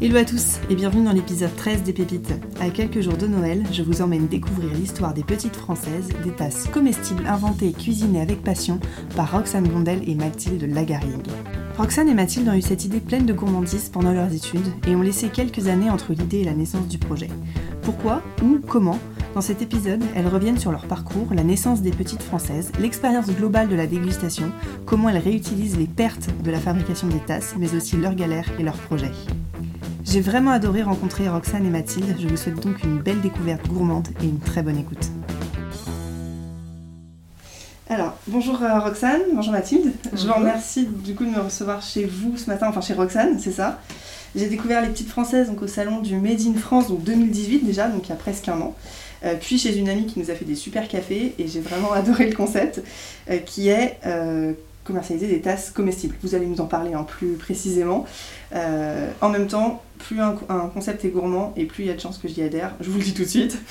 Hello à tous et bienvenue dans l'épisode 13 des Pépites. À quelques jours de Noël, je vous emmène découvrir l'histoire des petites françaises, des tasses comestibles inventées et cuisinées avec passion par Roxane Blondel et Mathilde Lagaring. Roxane et Mathilde ont eu cette idée pleine de gourmandise pendant leurs études et ont laissé quelques années entre l'idée et la naissance du projet. Pourquoi Où Comment Dans cet épisode, elles reviennent sur leur parcours, la naissance des petites françaises, l'expérience globale de la dégustation, comment elles réutilisent les pertes de la fabrication des tasses, mais aussi leurs galères et leurs projets. J'ai vraiment adoré rencontrer Roxane et Mathilde, je vous souhaite donc une belle découverte gourmande et une très bonne écoute. Alors, bonjour euh, Roxane, bonjour Mathilde. Je vous remercie du coup de me recevoir chez vous ce matin, enfin chez Roxane, c'est ça. J'ai découvert les petites françaises donc au salon du Made in France, donc 2018 déjà, donc il y a presque un an. Euh, puis chez une amie qui nous a fait des super cafés et j'ai vraiment adoré le concept euh, qui est euh, commercialiser des tasses comestibles. Vous allez nous en parler en plus précisément. Euh, en même temps, plus un, un, concept est gourmand et plus il y a de chances que j'y adhère. Je vous le dis tout de suite.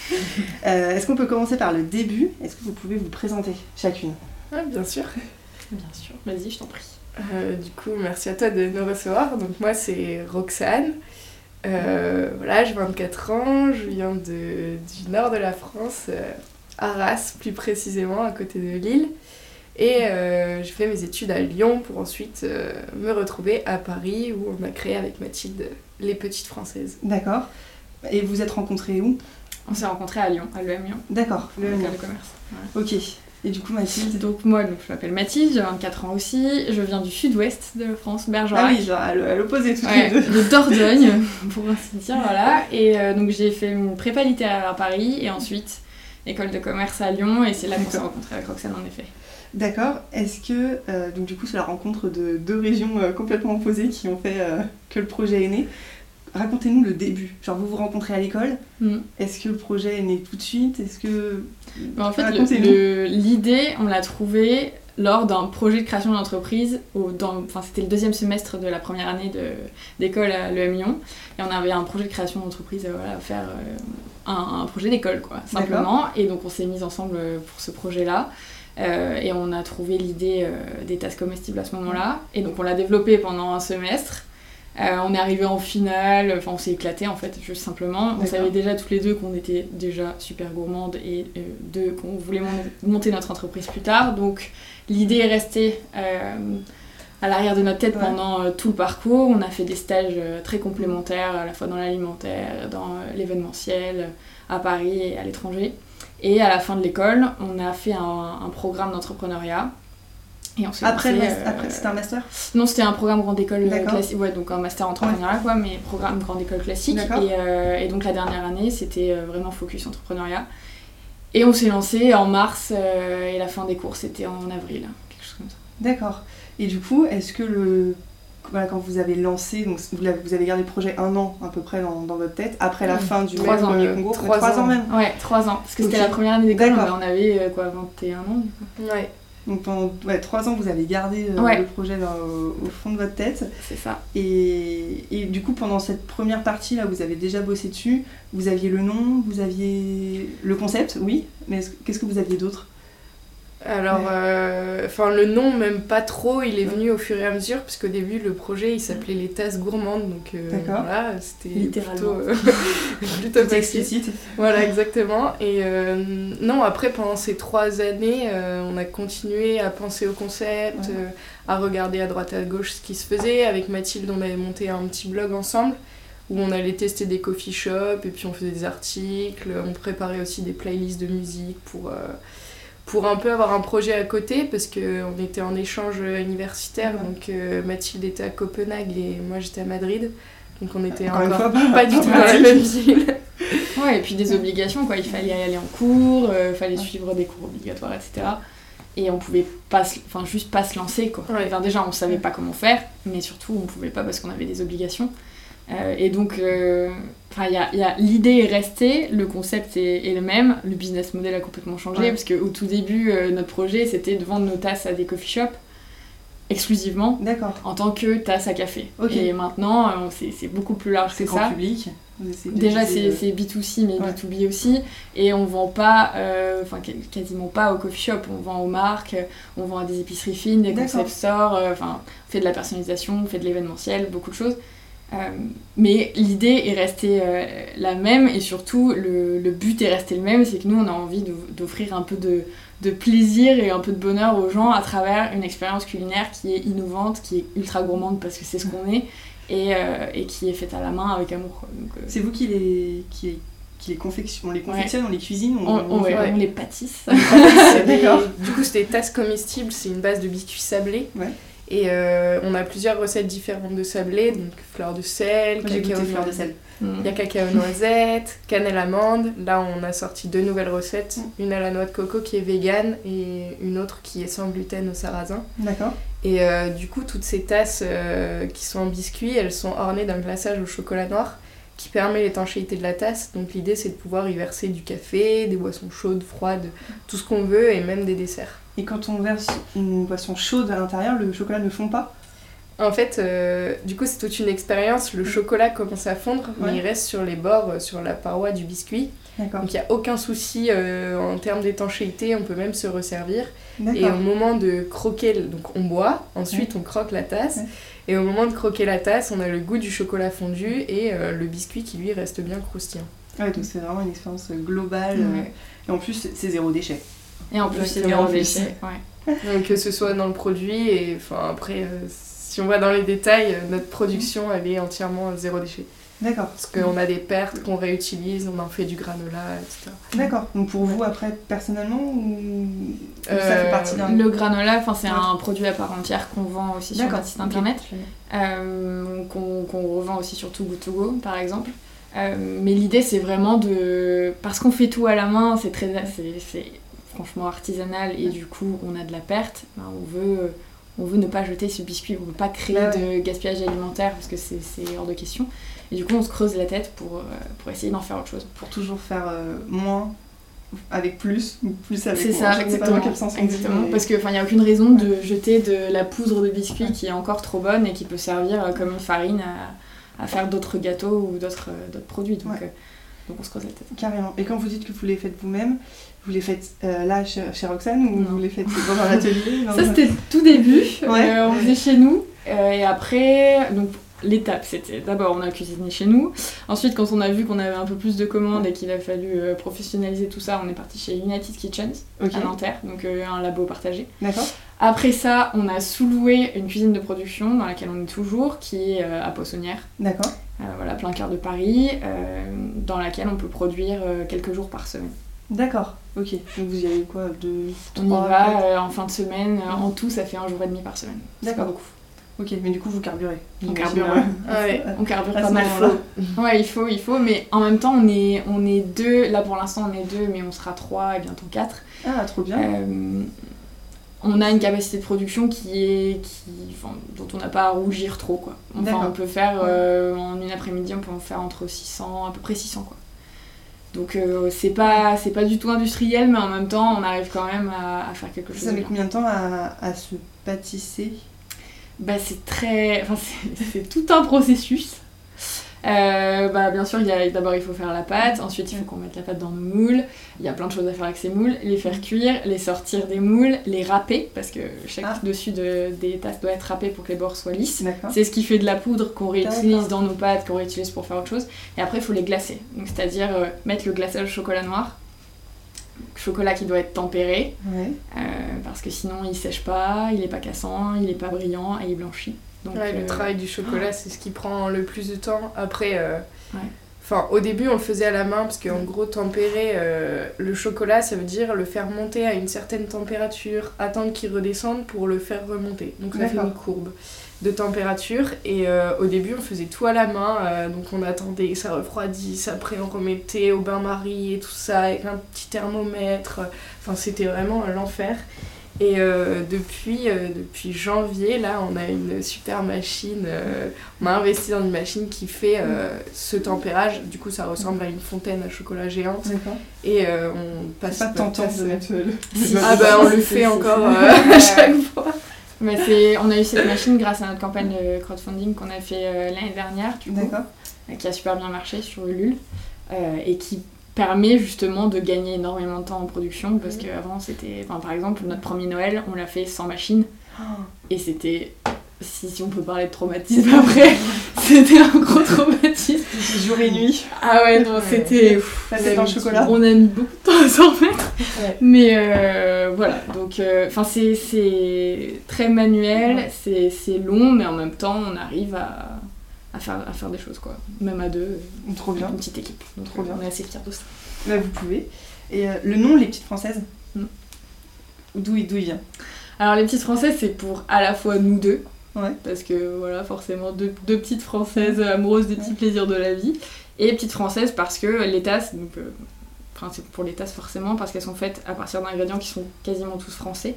Euh, Est-ce qu'on peut commencer par le début? Est-ce que vous pouvez vous présenter chacune? Ah, bien sûr. Bien sûr, vas-y, je t'en prie. Euh, du coup, merci à toi de nous recevoir. Donc moi, c'est Roxane. Euh, voilà, j'ai 24 ans, je viens de, du nord de la France, euh, Arras plus précisément, à côté de Lille. Et euh, j'ai fait mes études à Lyon pour ensuite euh, me retrouver à Paris où on a créé avec Mathilde les Petites Françaises. D'accord. Et vous êtes rencontrés où? On s'est rencontrés à Lyon, à l'EM Lyon, D'accord. Le l'école Lyon. de commerce. Ok. Et du coup, Mathilde Donc moi, donc, je m'appelle Mathilde, j'ai 24 ans aussi, je viens du sud-ouest de la France, Bergerac. Ah oui, genre à l'o- à l'opposé toutes Ouais, les deux. de Dordogne, pour ainsi dire, voilà. Et euh, donc j'ai fait mon prépa littéraire à Paris et ensuite école de commerce à Lyon et c'est là qu'on s'est rencontrés avec Roxane en effet. D'accord. Est-ce que, euh, donc du coup, c'est la rencontre de deux régions euh, complètement opposées qui ont fait que le projet est né. Racontez-nous le début. Genre, vous vous rencontrez à l'école. Mm. Est-ce que le projet est né tout de suite? Est-ce que. Mais en fait, l'idée, on l'a trouvée lors d'un projet de création d'entreprise. Enfin, c'était le deuxième semestre de la première année d'école à l'EM Lyon. Et on avait un projet de création d'entreprise euh, voilà, à faire euh, un, un projet d'école, quoi, simplement. Et donc, on s'est mis ensemble euh, pour ce projet-là. Euh, et on a trouvé l'idée euh, des tasses comestibles à ce moment-là. Et donc, on l'a développé pendant un semestre. Euh, on est arrivé en finale, enfin on s'est éclaté en fait, juste simplement. On savait déjà toutes les deux qu'on était déjà super gourmandes et euh, deux qu'on voulait mon- monter notre entreprise plus tard. Donc l'idée est restée euh, à l'arrière de notre tête Ouais. pendant tout le parcours. On a fait des stages très complémentaires, à la fois dans l'alimentaire, dans l'événementiel, à Paris et à l'étranger. Et à la fin de l'école, on a fait un, un programme d'entrepreneuriat. Et Après, euh, après c'était un master non, c'était un programme grande école euh, D'accord. classique, ouais, donc un master entrepreneuriat, quoi, mais programme grande école classique. Et, euh, et donc la dernière année, c'était vraiment focus entrepreneuriat. Et on s'est lancé en mars euh, et la fin des cours, c'était en avril, quelque chose comme ça. D'accord. Et du coup, est-ce que le. Voilà, quand vous avez lancé, donc vous, avez gardé le projet un an à peu près dans, dans votre tête, après la Mm. fin du Trois même ans, premier mieux. concours Trois Trois ans ans. même Ouais, trois ans, parce que c'était la première année d'école, on avait quoi, 21 ans du coup. Ouais. Donc pendant ouais, trois ans, vous avez gardé euh, Ouais. le projet au fond de votre tête. C'est ça. Et, et du coup, pendant cette première partie là, vous avez déjà bossé dessus. Vous aviez le nom, vous aviez le concept, oui. Mais est-ce- qu'est-ce que vous aviez d'autre? Alors, euh, enfin le nom même pas trop, il est venu au fur et à mesure, parce qu'au début le projet il s'appelait les tasses gourmandes, donc euh, D'accord. voilà, c'était Littéralement. plutôt, euh, plutôt explicite. Voilà, exactement. Et non, après, pendant ces trois années, on a continué à penser au concept, Ouais. à regarder à droite à gauche ce qui se faisait. Avec Mathilde, on avait monté un petit blog ensemble où on allait tester des coffee shops et puis on faisait des articles. On préparait aussi des playlists de musique pour, pour un peu avoir un projet à côté parce qu'on était en échange universitaire. Donc euh, Mathilde était à Copenhague et moi j'étais à Madrid. Donc on était Encore encore pas du tout dans la même ville. Ouais, et puis des obligations, quoi. Il fallait aller en cours, il fallait suivre des cours obligatoires, etc. Et on pouvait pas, se- enfin, juste pas se lancer, quoi. Ouais. Enfin, déjà, on savait pas comment faire, mais surtout, on pouvait pas parce qu'on avait des obligations. Euh, et donc, euh, enfin, y a, y a- l'idée est restée, le concept est, est le même, le business model a complètement changé, Ouais. parce qu'au tout début, euh, notre projet, c'était de vendre nos tasses à des coffee shops, exclusivement, D'accord. en tant que tasse à café. Et maintenant, c'est, c'est beaucoup plus large C'est que ça. public. Déjà, c'est euh, c'est B2C, mais Ouais. B2B aussi. Et on vend pas, enfin quas- quasiment pas au coffee shop. On vend aux marques, on vend à des épiceries fines, des D'accord. concept stores. Enfin, on fait de la personnalisation, on fait de l'événementiel, beaucoup de choses. Mais l'idée est restée la même et surtout le, le, but est resté le même, c'est que nous on a envie d'offrir un peu de, de, plaisir et un peu de bonheur aux gens à travers une expérience culinaire qui est innovante, qui est ultra gourmande parce que c'est ce qu'on est et, et, qui est faite à la main avec amour. C'est vous qui les, qui, les confectionne, on les confectionne, on les cuisine, on, on, les pâtisse. D'accord. Du coup, c'est des tasses comestibles, c'est une base de biscuits sablés. Et euh, on a plusieurs recettes différentes de sablé, donc fleur de sel, cacao fleur de sel. Mm. Il y a cacao noisette, cannelle amande. Là, on a sorti deux nouvelles recettes, mm. une à la noix de coco qui est végane et une autre qui est sans gluten au sarrasin. D'accord. Et euh, du coup, toutes ces tasses euh, qui sont en biscuits, elles sont ornées d'un glaçage au chocolat noir qui permet l'étanchéité de la tasse. Donc l'idée c'est de pouvoir y verser du café, des boissons chaudes, froides, tout ce qu'on veut et même des desserts. Et quand on verse une boisson chaude à l'intérieur, le chocolat ne fond pas? En fait, euh, du coup c'est toute une expérience. Le chocolat commence à fondre, mais il reste sur les bords, euh, sur la paroi du biscuit. Donc il n'y a aucun souci euh, en termes d'étanchéité, on peut même se resservir. Et au moment de croquer, donc on boit, ensuite on croque la tasse. Et au moment de croquer la tasse, on a le goût du chocolat fondu et euh, le biscuit qui lui reste bien croustillant. Ouais, donc c'est vraiment une expérience globale. Euh, et en plus, c'est zéro déchet. Et en plus, c'est zéro déchet. Ouais. Donc que ce soit dans le produit et enfin après, euh, si on va dans les détails, notre production elle est entièrement zéro déchet. D'accord. Parce qu'on a des pertes qu'on réutilise, on en fait du granola, etc. D'accord. Donc pour vous, après, personnellement, ou ça fait partie d'un... Le granola, c'est un produit à part entière qu'on vend aussi sur notre site internet, euh, qu'on revend aussi sur Too Good To Go, par exemple. Euh, mais l'idée, c'est vraiment de... Parce qu'on fait tout à la main, c'est très... C'est franchement artisanal et du coup, on a de la perte. Ben, on veut on veut ne pas jeter ce biscuit, on ne veut pas créer bah de gaspillage alimentaire parce que c'est hors de question. Et du coup, on se creuse la tête pour, euh, pour essayer d'en faire autre chose. Pour toujours faire euh, moins avec plus ou plus avec C'est ça, exactement. exactement. Parce qu'il n'y a aucune raison de jeter de la poudre de biscuit qui est encore trop bonne et qui peut servir euh, comme une farine à, à faire d'autres gâteaux ou d'autres produits. Donc, donc on se creuse la tête. Carrément. Et quand vous dites que vous les faites vous-même, vous les faites là chez, chez, Roxane ou vous les faites dans un atelier Ça c'était tout début, on faisait chez nous. et après, donc l'étape, c'était d'abord on a cuisiné chez nous. Ensuite, quand on a vu qu'on avait un peu plus de commandes et qu'il a fallu euh, professionnaliser tout ça, on est parti chez United Kitchens à Nanterre, donc euh, un labo partagé. D'accord. Après ça, on a sous-loué une cuisine de production dans laquelle on est toujours, qui est euh, à Poissonnière. D'accord. voilà, plein cœur de Paris, dans laquelle on peut produire quelques jours par semaine. D'accord, ok. Donc vous y allez quoi deux, On y va en fin de semaine. En tout, ça fait un jour et demi par semaine. D'accord. beaucoup. Ok, mais du coup, vous carburez. On carbure, ouais. on carbure pas mal. Ouais, il faut, il faut, mais en même temps, on est, on est deux. Là, pour l'instant, on est deux, mais on sera trois et bientôt quatre. Ah, trop bien. Euh, on a une capacité de production qui est, qui, enfin, dont on n'a pas à rougir trop, quoi. Enfin, on peut faire, euh, en une après-midi, on peut en faire entre 600, à peu près 600, quoi. Donc euh, c'est pas c'est pas du tout industriel, mais en même temps on arrive quand même à, faire quelque chose. Ça met combien de temps à, à se pâtisser? Bah, c'est très. Enfin, c'est tout un processus. Euh, bah, bien sûr, d'abord il faut faire la pâte, ensuite il faut qu'on mette la pâte dans nos moules. Il y a plein de choses à faire avec ces moules, les faire cuire, les sortir des moules, les râper, parce que chaque ah. dessus de, des tasses doit être râpé pour que les bords soient lisses. C'est ce qui fait de la poudre qu'on réutilise dans nos pâtes, qu'on réutilise pour faire autre chose. Et après, il faut les glacer. C'est-à-dire euh, mettre le glaçage au chocolat noir, chocolat qui doit être tempéré, euh, parce que sinon il sèche pas, il est pas cassant, il est pas brillant et il blanchit. Donc, Le euh, travail du chocolat, c'est ce qui prend le plus de temps. Après, euh, enfin, au début, on le faisait à la main, parce qu'en gros, tempérer le chocolat, ça veut dire le faire monter à une certaine température, attendre qu'il redescende pour le faire remonter. Donc ça fait une courbe de température. Et euh, au début on faisait tout à la main euh, donc on attendait que ça refroidisse. Après on remettait au bain-marie et tout ça avec un petit thermomètre. Enfin c'était vraiment l'enfer. Et euh, depuis, depuis janvier là on a une super machine on a investi dans une machine qui fait ce tempérage. Du coup ça ressemble à une fontaine à chocolat géante et on passe pas tentant de mettre le... ah bah on le fait encore à chaque fois on a eu cette machine grâce à notre campagne de crowdfunding qu'on a fait euh, l'année dernière, du coup, euh, qui a super bien marché sur Ulule euh, et qui permet justement de gagner énormément de temps en production parce qu'avant c'était, par exemple, notre premier Noël, on l'a fait sans machine. Oh. et c'était si, si, on peut parler de traumatisme après, c'était un gros traumatisme. Jour et nuit. Ah ouais, non, c'était. Ça c'est dans le chocolat. On a mis beaucoup de temps à s'en remettre. Ouais. Mais euh, voilà, donc euh, enfin c'est c'est très manuel, c'est c'est long, mais en même temps on arrive à, à, faire, à faire des choses quoi. Même à deux, Trop bien. une petite équipe. Trop euh, bien. on est assez fiers de ça. Bah, vous pouvez. Et euh, le nom, les petites françaises Mm. D'où il, d'où il vient Alors les petites françaises c'est pour à la fois nous deux, Ouais. parce que voilà forcément deux, deux petites françaises amoureuses des petits plaisirs de la vie, et petites françaises parce que les tasses, donc euh, enfin c'est pour les tasses forcément parce qu'elles sont faites à partir d'ingrédients qui sont quasiment tous français.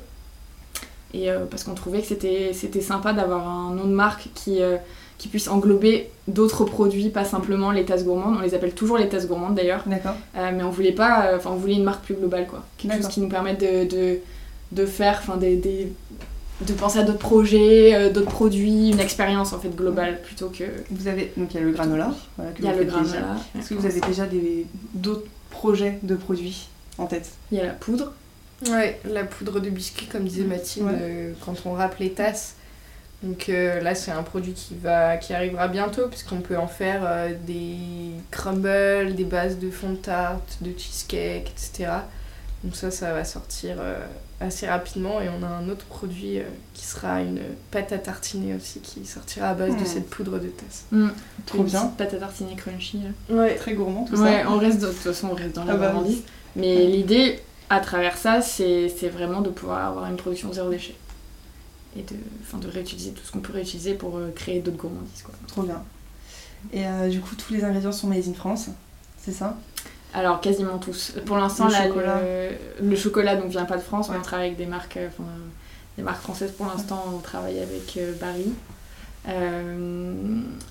Et euh, parce qu'on trouvait que c'était c'était sympa d'avoir un nom de marque qui, euh, qui puisse englober d'autres produits, pas simplement les tasses gourmandes. On les appelle toujours les tasses gourmandes d'ailleurs. D'accord. Euh, mais on voulait pas, enfin on voulait une marque plus globale quoi. Quelque chose qui nous permette de, de, de faire, enfin des, des- de penser à d'autres projets, euh, d'autres produits, une expérience en fait globale plutôt que. Vous avez donc il y a le granola. Voilà, que Il y a vous le granola. Est-ce que vous avez déjà des d'autres projets de produits en tête? Il y a la poudre. Ouais, la poudre de biscuit, comme disait Mathilde, Ouais. euh, quand on râpe les tasses. Donc euh, là, c'est un produit qui, va, qui arrivera bientôt, puisqu'on peut en faire euh, des crumbles, des bases de fond de tarte, de cheesecake, etc. Donc ça, ça va sortir euh, assez rapidement. Et on a un autre produit euh, qui sera une pâte à tartiner aussi, qui sortira à base de cette poudre de tasse. Trop Une bien. Pâte à tartiner crunchy. là. Ouais. Très gourmand tout Ouais, ça. on reste, dans- de toute façon, on reste dans la Ah bah gourmandise. Mais l'idée, à travers ça, c'est c'est vraiment de pouvoir avoir une production zéro déchet. Et de, enfin, de réutiliser tout ce qu'on peut réutiliser pour euh, créer d'autres gourmandises. Quoi. Trop bien. Et euh, du coup, tous les ingrédients sont made in France, c'est ça? Alors, quasiment tous. Pour l'instant, Le chocolat. le, le chocolat donc, vient pas de France, mais on travaille avec des marques, euh, enfin, des marques françaises pour l'instant. On travaille avec euh, Barry. Euh,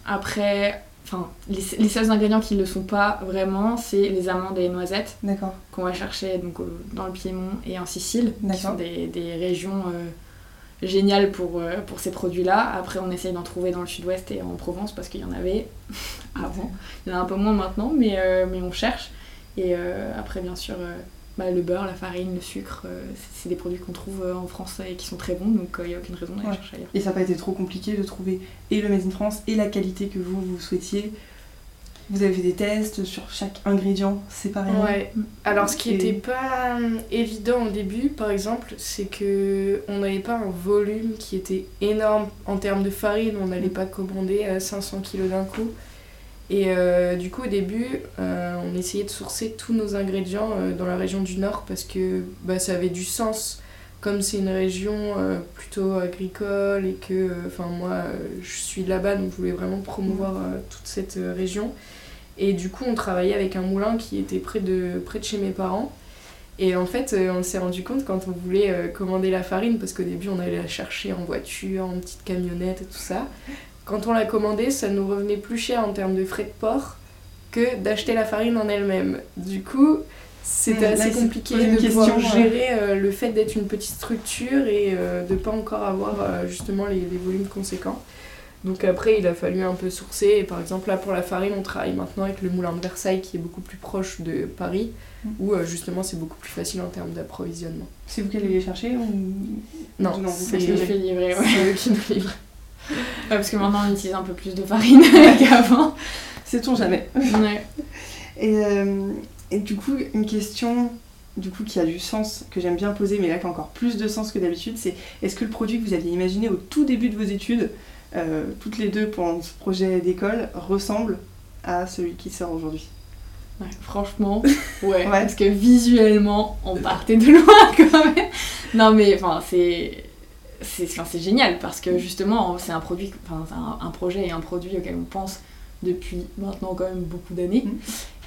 après, enfin, les, les seuls ingrédients qui ne le sont pas vraiment, c'est les amandes et les noisettes D'accord. qu'on va chercher donc, au- dans le Piémont et en Sicile, qui sont des, des régions euh, géniales pour, euh, pour ces produits-là. Après, on essaye d'en trouver dans le sud-ouest et en Provence parce qu'il y en avait avant. Il y en a un peu moins maintenant, mais, euh, mais on cherche. Et euh, après, bien sûr, euh, bah, le beurre, la farine, le sucre, euh, c'est des produits qu'on trouve euh, en France et qui sont très bons, donc euh, il n'y a aucune raison d'aller Ouais. chercher ailleurs. Et ça n'a pas été trop compliqué de trouver et le made in France et la qualité que vous, vous souhaitiez? Vous avez fait des tests sur chaque ingrédient séparément? Ouais. Alors, ce qui Et- était pas évident au début, par exemple, c'est que on n'avait pas un volume qui était énorme en termes de farine. On n'allait pas commander euh, 500 kilos d'un coup. Et euh, du coup, au début, euh, on essayait de sourcer tous nos ingrédients euh, dans la région du Nord parce que bah, ça avait du sens. Comme c'est une région euh, plutôt agricole et que, euh, moi, euh, je suis de là-bas, donc je voulais vraiment promouvoir euh, toute cette région. Et du coup, on travaillait avec un moulin qui était près de, près de chez mes parents. Et en fait, on s'est rendu compte quand on voulait commander la farine, parce qu'au début, on allait la chercher en voiture, en petite camionnette et tout ça. Quand on l'a commandée, ça nous revenait plus cher en termes de frais de port que d'acheter la farine en elle-même. Du coup, c'était Hmm, assez compliqué de pouvoir gérer euh, le fait d'être une petite structure et euh, de pas encore avoir euh, justement les, les volumes conséquents. Donc après, il a fallu un peu sourcer. Et par exemple, là, pour la farine, on travaille maintenant avec le moulin de Versailles qui est beaucoup plus proche de Paris, Mm. où euh, justement c'est beaucoup plus facile en termes d'approvisionnement. C'est vous qui allez les chercher ou... Non, Non, c'est eux qui nous livrent. Ouais, parce que maintenant on utilise un peu plus de farine qu'avant. Sait-on jamais Ouais. Et, euh, et du coup, une question du coup, qui a du sens, que j'aime bien poser, mais là qui a encore plus de sens que d'habitude, c'est est-ce que le produit que vous aviez imaginé au tout début de vos études, euh, toutes les deux pendant ce projet d'école, ressemble à celui qui sort aujourd'hui? Ouais, franchement, ouais, Ouais. Parce que visuellement, on partait de loin quand même. Non, mais enfin, c'est. C'est enfin, génial parce que justement, c'est un produit, enfin, un, un projet et un produit auquel on pense depuis maintenant quand même beaucoup d'années. Mhm.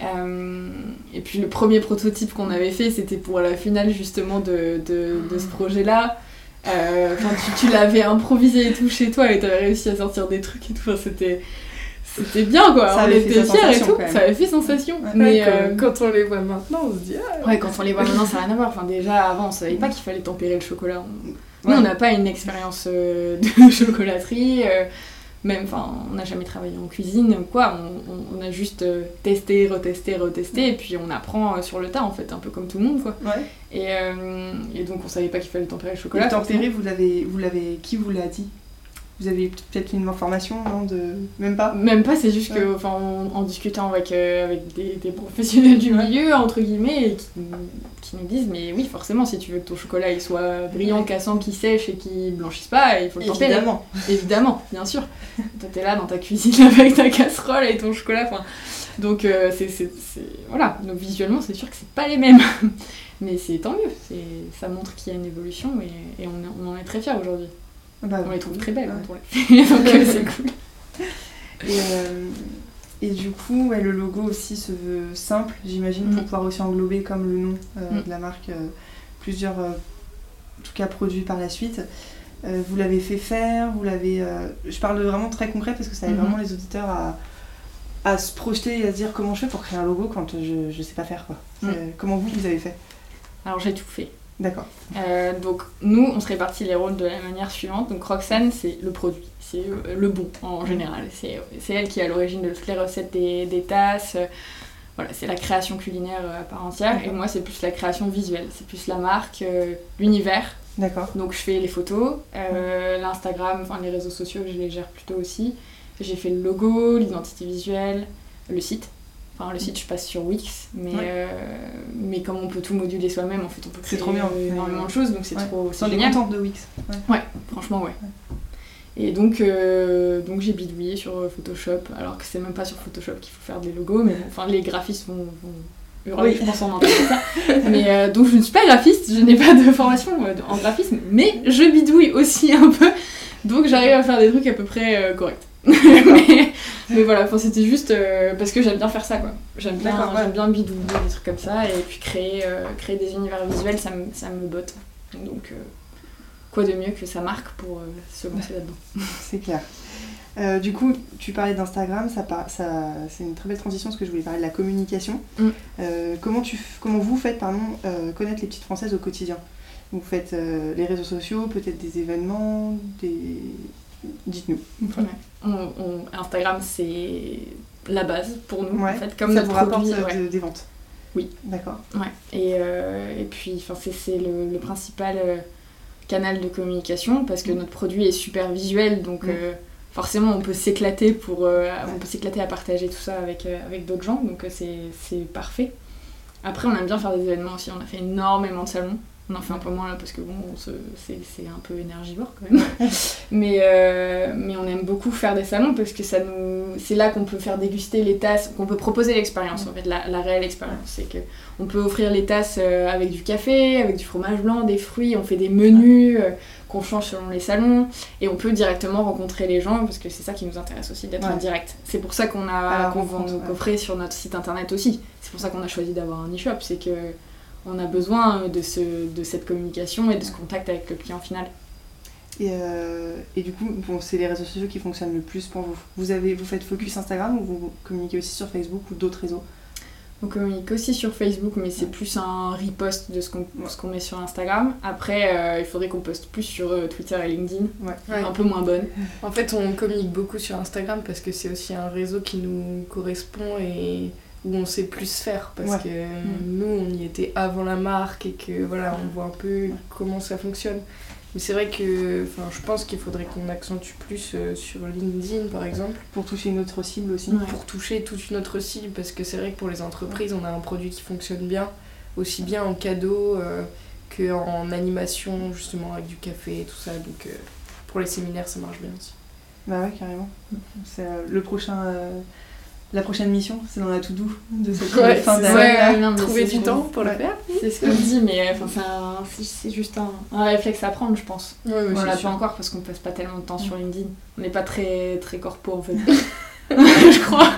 Euh, et puis le premier prototype qu'on avait fait, c'était pour la finale justement de, de, de ce projet-là. Euh, tu, tu l'avais improvisé et tout chez toi et t'avais réussi à sortir des trucs et tout. Enfin, c'était. C'était bien quoi, Ça on avait fait était fiers et sensation, tout, ça avait fait sensation. Ouais. Mais euh, quand, quand on les voit maintenant, on se dit ah, Ouais, quand on les voit maintenant, ça n'a rien à voir. Enfin, déjà, avant, on savait pas qu'il fallait tempérer le chocolat. On- Nous, Ouais. on n'a pas une expérience euh, de chocolaterie. euh, même, enfin, on n'a jamais travaillé en cuisine ou quoi. On, on- on a juste euh, testé, retesté, retesté. Et puis, on apprend sur le tas, en fait, un peu comme tout le monde, quoi. Ouais. Et, et donc, on savait pas qu'il fallait tempérer le chocolat. le l'avez, vous l'avez, qui vous l'a dit? Vous avez peut-être une information, non de... Même pas Même pas, c'est juste que, enfin, en, en discutant avec, euh, avec des, des professionnels du Ouais. milieu, entre guillemets, et qui, qui nous disent, mais oui, forcément, si tu veux que ton chocolat il soit brillant, cassant, qui sèche et qui blanchisse pas, il faut le tempérer. Évidemment. Évidemment, bien sûr. Toi, t'es là dans ta cuisine avec ta casserole et ton chocolat. Donc, euh, c'est, c'est- c'est- voilà. Donc, visuellement, c'est sûr que c'est pas les mêmes. Mais c'est tant mieux. C'est, ça montre qu'il y a une évolution et, et on, on en est très fiers aujourd'hui. Bah, On les trouve très belles ouais. quand on les fait. donc, euh, c'est cool. Et, euh, et du coup, ouais, le logo aussi se veut simple, j'imagine, pour Mm. pouvoir aussi englober, comme le nom euh, Mm. de la marque, euh, plusieurs, en tout cas, produits par la suite. Vous l'avez fait faire, vous l'avez... je parle vraiment très concret parce que ça aide Mhm. vraiment les auditeurs à, à se projeter et à se dire comment je fais pour créer un logo quand je ne sais pas faire. quoi. Mm. Comment vous, vous avez fait? Alors, j'ai tout fait. D'accord. Euh, donc nous, on se répartit les rôles de la manière suivante. Donc Roxane, c'est le produit, c'est euh, le bon en général. C'est elle qui est à l'origine de toutes les recettes des, des tasses. Euh, Voilà, c'est la création culinaire à part entière. Et moi, c'est plus la création visuelle. C'est plus la marque, euh, l'univers. D'accord. Donc je fais les photos, euh, l'Instagram, enfin les réseaux sociaux, je les gère plutôt aussi. J'ai fait le logo, l'identité visuelle, le site. Enfin, le site, je passe sur Wix, mais, Ouais. euh, mais comme on peut tout moduler soi-même, en fait, on peut créer trop bien. euh, énormément Ouais. de choses, donc c'est Ouais. trop c'est génial. de Wix. Ouais. Ouais, franchement, ouais. Et donc, euh, donc j'ai bidouillé sur Photoshop, alors que c'est même pas sur Photoshop qu'il faut faire des logos, mais enfin, les graphistes vont, vont hurler, Oui. je pense, en entendant ça. mais euh, donc, je ne suis pas graphiste, je n'ai pas de formation en graphisme, mais je bidouille aussi un peu, donc j'arrive à faire des trucs à peu près corrects. mais, mais voilà, enfin, c'était juste euh, parce que j'aime bien faire ça, quoi. J'aime bien, ouais. bien bidouiller des trucs comme ça, et puis créer, euh, créer des univers visuels, ça me, ça me botte. Donc, euh, quoi de mieux que sa marque pour se lancer là-dedans. C'est clair. Euh, du coup, tu parlais d'Instagram, ça, ça, c'est une très belle transition parce que je voulais parler de la communication. Mm. Euh, comment, tu, comment vous faites pardon, euh, connaître les petites françaises au quotidien? Vous faites les réseaux sociaux, peut-être des événements, des... Dites-nous. On- on- Instagram, c'est la base pour nous, Ouais. en fait, comme ça notre vous rapporte produit, euh, ouais. de- des ventes Oui. D'accord. Ouais. Et, euh, et puis, c'est, le, le principal euh, canal de communication parce que Mm. notre produit est super visuel, donc Mm. euh, forcément, on peut s'éclater pour, on peut s'éclater à partager tout ça avec, avec d'autres gens, donc c'est, c'est parfait. Après, on aime bien faire des événements aussi. On a fait énormément de salons. On en fait un peu moins là parce que bon, c'est, un peu énergivore quand même. mais, euh, mais on aime beaucoup faire des salons parce que ça nous, c'est là qu'on peut faire déguster les tasses, qu'on peut proposer l'expérience en fait, la, la réelle expérience. C'est que on peut offrir les tasses euh, avec du café, avec du fromage blanc, des fruits. On fait des menus euh, qu'on change selon les salons et on peut directement rencontrer les gens parce que c'est ça qui nous intéresse aussi d'être Ouais. en direct. C'est pour ça qu'on a qu'on vend nos ouais. sur notre site internet aussi. C'est pour ça qu'on a choisi d'avoir un e-shop, c'est que on a besoin de, ce, de cette communication et de ce contact avec le client final. Et, euh, et du coup, bon, c'est les réseaux sociaux qui fonctionnent le plus pour vous. Vous, avez, vous faites focus Instagram ou vous communiquez aussi sur Facebook ou d'autres réseaux? On communique aussi sur Facebook, mais c'est plus un repost de ce qu'on ce qu'on met sur Instagram. Après, euh, il faudrait qu'on poste plus sur euh, Twitter et LinkedIn, Ouais. un peu moins bonne. En fait, on communique beaucoup sur Instagram parce que c'est aussi un réseau qui nous correspond et où on sait plus faire parce Ouais. que euh, nous, on y était avant la marque et que voilà, on voit un peu comment ça fonctionne. Mais c'est vrai que enfin, je pense qu'il faudrait qu'on accentue plus euh, sur LinkedIn par exemple Pour toucher une autre cible aussi Ouais. pour toucher toute une autre cible parce que c'est vrai que pour les entreprises, on a un produit qui fonctionne bien, aussi bien en cadeau euh, qu'en animation justement avec du café et tout ça. Donc euh, pour les séminaires, ça marche bien aussi. Bah ouais, carrément. C'est euh, le prochain, la prochaine mission, c'est dans la to do de cette Ouais, fin d'année. Ouais, Trouver c'est du ce temps qu'on- pour le Ouais. faire. C'est ce qu'on dit, mais euh, enfin, c'est un- c'est c'est juste un, un réflexe à prendre, je pense. On l'a pas encore parce qu'on passe pas tellement de temps sur LinkedIn. On n'est pas très, très corpo en fait. je crois.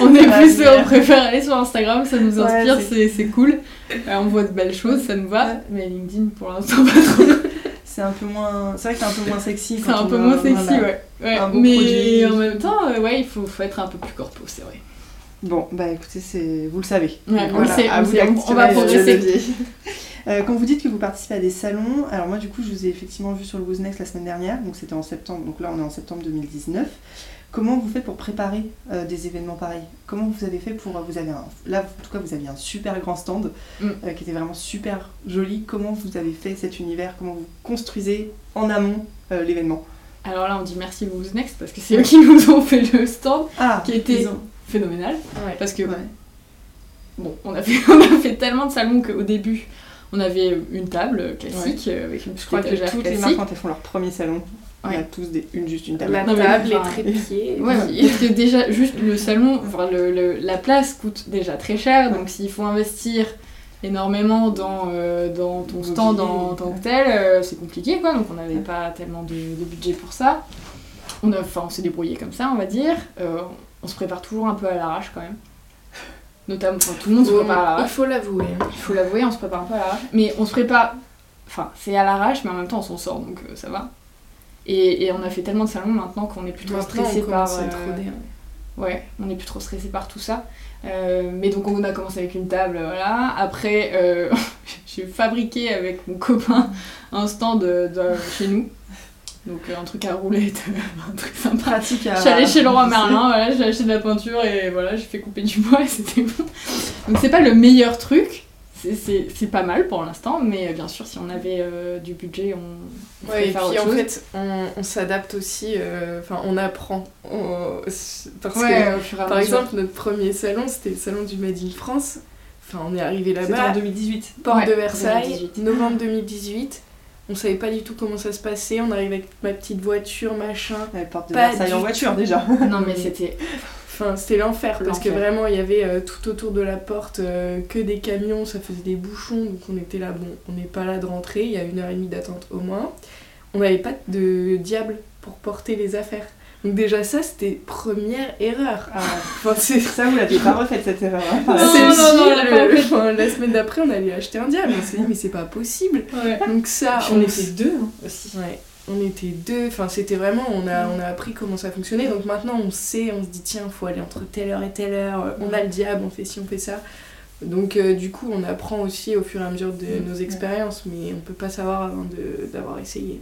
On est plus, on préfère aller sur Instagram, ça nous inspire, c'est- cool. Euh, on voit de belles choses, ça nous va. Ouais. Mais LinkedIn pour l'instant pas trop. C'est un peu moins. C'est vrai que c'est un peu moins sexy. C'est un on peu a- moins sexy, voilà. ouais. mais produit. en même temps, euh, ouais, il faut, faut être un peu plus corpo, c'est vrai. Bon, bah écoutez, c'est vous le savez. Ouais, on Voilà, sait, à on, vous sait, on- va progresser. Euh, quand vous dites que vous participez à des salons, alors moi du coup je vous ai effectivement vu sur le Wooznext la semaine dernière, donc c'était en septembre, donc là on est en septembre 2019. Comment vous faites pour préparer euh, des événements pareils? Comment vous avez fait pour vous avez un, là en tout cas vous aviez un super grand stand Mm. euh, qui était vraiment super joli. Comment vous avez fait cet univers? Comment vous construisez en amont euh, l'événement? Alors là, on dit merci Who's Next parce que c'est eux qui nous ont fait le stand Ah, qui était ont- phénoménal. Ouais. Parce que Ouais. Bon, on a, fait, on a fait tellement de salons qu'au début, on avait une table classique euh, avec une Je crois que toutes les marques, quand elles font leur premier salon, on a Ouais. tous des, une, juste une table. La Non, mais table, les enfin, trépieds. Ouais, ouais, parce que déjà, juste le salon, enfin, le, le- la place coûte déjà très cher, donc s'il faut investir énormément dans, euh, dans ton stand Mobilier, en tant ouais. que tel, euh, c'est compliqué quoi, donc on n'avait pas tellement de, de budget pour ça. On, a- enfin, on s'est débrouillé comme ça, on va dire. Euh, on se prépare toujours un peu à l'arrache quand même. Notamment, enfin, tout le monde se prépare à Il l'arrache. faut l'avouer. hein. Il faut l'avouer, on se prépare un peu à l'arrache. Mais on se prépare. Enfin, c'est à l'arrache, mais en même temps, on s'en sort, donc euh, ça va. Et, et on a fait tellement de salons maintenant qu'on est plus trop stressé par. euh. Ouais, on est plus trop stressé par tout ça. Euh, mais donc on a commencé avec une table, voilà. Après, euh, j'ai fabriqué avec mon copain un stand de, de- chez nous. Donc euh, un truc à roulette, un truc sympa. pratique à. Je suis allée chez Leroy Merlin, voilà, j'ai acheté de la peinture et voilà, j'ai fait couper du bois et c'était bon. Donc c'est pas le meilleur truc, c'est- c'est c'est pas mal pour l'instant, mais euh, bien sûr si on avait euh, du budget, on, on Ouais, ferait et faire puis autre en chose. fait, on, on s'adapte aussi, euh, enfin, on apprend. On- parce Ouais, au fur et que, à par mesure. exemple, notre premier salon, c'était le salon du Made in France. Enfin, on est arrivé C'était en là-bas, 2018. porte Ouais, de Versailles, 2018. novembre 2018. On savait pas du tout comment ça se passait. On arrivait avec ma petite voiture, machin. Porte de Pas Versailles du en tout. voiture déjà. Non mais c'était Enfin, c'était l'enfer parce que vraiment, il y avait euh, tout autour de la porte euh, que des camions, ça faisait des bouchons. Donc on était là, bon, on n'est pas là de rentrer, il y a une heure et demie d'attente au moins. On n'avait pas de diable pour porter les affaires. Donc déjà ça, c'était première erreur. Ah, Enfin, c'est ça, vous l'aviez pas refaite cette erreur. hein. Non, non, non, on l'a pas le- fait. enfin, la semaine d'après, on allait acheter un diable. On s'est dit, mais c'est pas possible. Ouais. Donc ça, on s- était deux hein, aussi. Ouais, on était deux, enfin c'était vraiment, on a, on a appris comment ça fonctionnait, donc maintenant on sait, on se dit tiens, faut aller entre telle heure et telle heure, euh, on a le diable, on fait ci, on fait ça. Donc euh, du coup on apprend aussi au fur et à mesure de Mm. nos expériences, mais on peut pas savoir avant de- d'avoir essayé.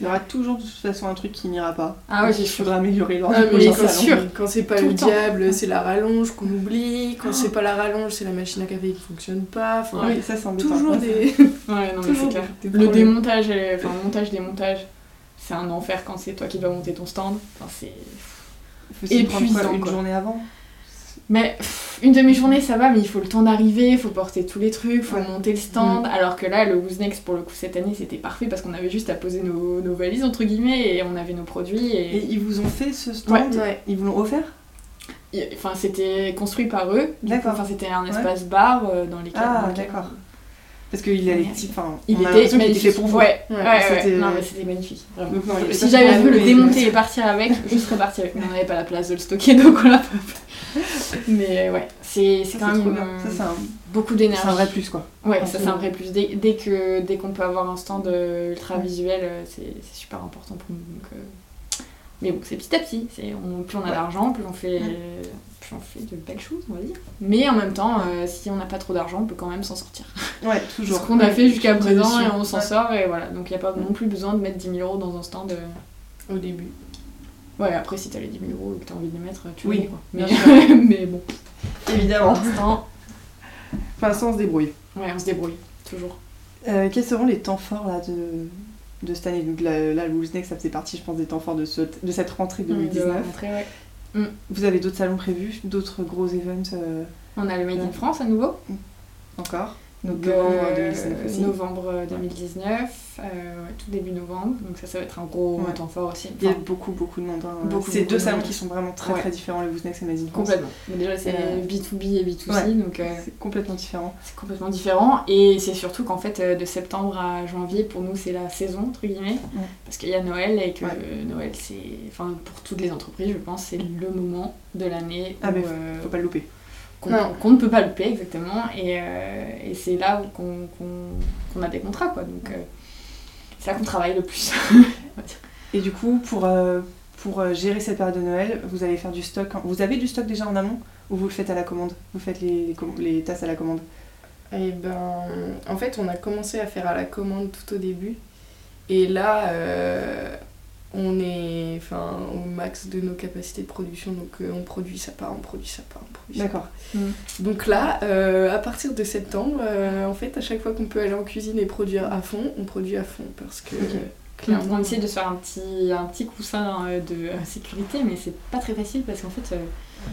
Il y aura toujours de toute façon un truc qui n'ira pas. Ah ouais, il faudra améliorer lors Ah, du mais prochain c'est sûr. Quand c'est pas Tout le diable, c'est la rallonge qu'on oublie, quand c'est pas la rallonge, c'est la machine à café qui fonctionne pas, enfin, Oui, ça c'est toujours des... Ouais, non mais c'est clair. des Le démontage, enfin le montage, démontage, c'est un enfer quand c'est toi qui dois monter ton stand. Enfin, c'est... Épuisant, une quoi. journée avant. Mais pff, une demi-journée ça va, mais il faut le temps d'arriver, il faut porter tous les trucs, il faut Ouais. monter le stand. Alors que là, le Who's Next pour le coup cette année c'était parfait parce qu'on avait juste à poser nos, nos valises entre guillemets et on avait nos produits. Et Et... ils vous ont fait ce stand Ouais. Ils vous l'ont offert? Enfin, c'était construit par eux. D'accord. Enfin, c'était un espace bar euh, dans lequel. Ah, d'accord. Parce qu'il a les Ouais. petits. Enfin, Il était qu'il magnifique. fait pour vous. Ouais, ouais, Ouais, ouais, c'était- Non, mais c'était magnifique. Donc, non, il Si j'avais pu le démonter et partir avec, je serais partie avec. Mais on n'avait pas la place de le stocker, donc on l'a pas fait. Mais ouais, c'est c'est quand c'est même trop bien. euh, Ça, c'est un, beaucoup c'est d'énergie. un vrai plus quoi. Ouais, ça c'est un vrai plus. Dès, dès que dès qu'on peut avoir un stand euh, ultra visuel, euh, c'est c'est super important pour nous. Donc, euh, Mais bon, c'est petit à petit. On, plus on a Ouais. d'argent, plus on fait Ouais. plus on fait de belles choses, on va dire. Mais en même temps, euh, si on n'a pas trop d'argent, on peut quand même s'en sortir. Ouais, toujours. ce qu'on a fait jusqu'à présent et on s'en Ouais. sort et voilà. Donc il n'y a pas non plus besoin de mettre 10 000 euros dans un stand. euh. Au début. Ouais, après si t'as les 10 000 euros et que t'as envie de les mettre, tu Oui, les quoi. Mais, bon, Évidemment. pour l'instant, Pour l'instant, on se débrouille. ouais, on se débrouille, toujours. Euh, quels seront les temps forts là, de, de cette année Donc là, là, le Next, ça faisait partie, je pense, des temps forts de, ce- de cette rentrée De 2019. rentrer, ouais. Vous avez d'autres salons prévus D'autres gros events euh, On a le Made in. France à nouveau. encore Donc Donc, novembre euh, 2019 aussi. novembre 2019, euh, ouais, tout début novembre. Donc ça, ça va être un gros Ouais. temps fort aussi. Il y a beaucoup, beaucoup de monde. hein. Beaucoup, c'est beaucoup deux de salons qui sont vraiment très Ouais. très différents, le Next et France. complètement. Mais déjà, c'est Euh, B2B et B2C, ouais. donc euh, C'est complètement différent. c'est complètement différent. Et c'est surtout qu'en fait, euh, de septembre à janvier, pour nous, c'est la saison, entre guillemets. Ouais. Parce qu'il y a Noël et que Ouais. euh, Noël, c'est. Enfin, pour toutes les entreprises, je pense, c'est le moment de l'année Ah, où, mais euh, Faut pas le louper. qu'on Non. qu'on ne peut pas louper exactement et, euh, et c'est là où qu'on qu'on- qu'on a des contrats quoi donc euh, c'est là qu'on travaille le plus Et du coup, pour, euh, pour euh, gérer cette période de Noël, vous allez faire du stock. en- Vous avez du stock déjà en amont ou vous le faites à la commande? Vous faites les, les, com- les tasses à la commande? Et ben, en fait, on a commencé à faire à la commande tout au début. Et là, euh, on est enfin, au max de nos capacités de production. Donc, euh, on produit, ça part, on produit, ça part, on produit, ça D'accord. part. Donc là, euh, à partir de septembre, euh, en fait, à chaque fois qu'on peut aller en cuisine et produire à fond, on produit à fond. Parce que. Clairement. On essaie de se faire un petit, un petit coussin euh, de sécurité, mais c'est pas très facile parce qu'en fait, euh,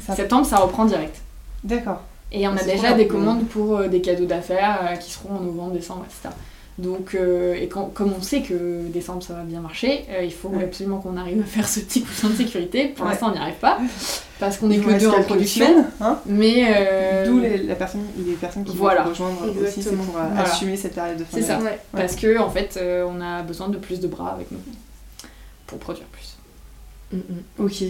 Ça- septembre, ça reprend direct. D'accord. Et on a C'est déjà des commandes pour euh, des cadeaux d'affaires euh, qui seront en novembre, décembre, etc. Donc, euh, et quand- comme on sait que décembre ça va bien marcher, euh, il faut Ouais. absolument qu'on arrive à faire ce petit coussin de sécurité. Pour Ouais. l'instant, on n'y arrive pas parce qu'on est que deux en production. semaines, hein Mais euh, D'où les, la personne, les personnes qui Voilà. vont rejoindre aussi, c'est Exactement. pour Voilà. assumer cette période de fin C'est ça. Ouais. parce que en fait, euh, on a besoin de plus de bras avec nous pour produire plus. Mm, mm. Ok.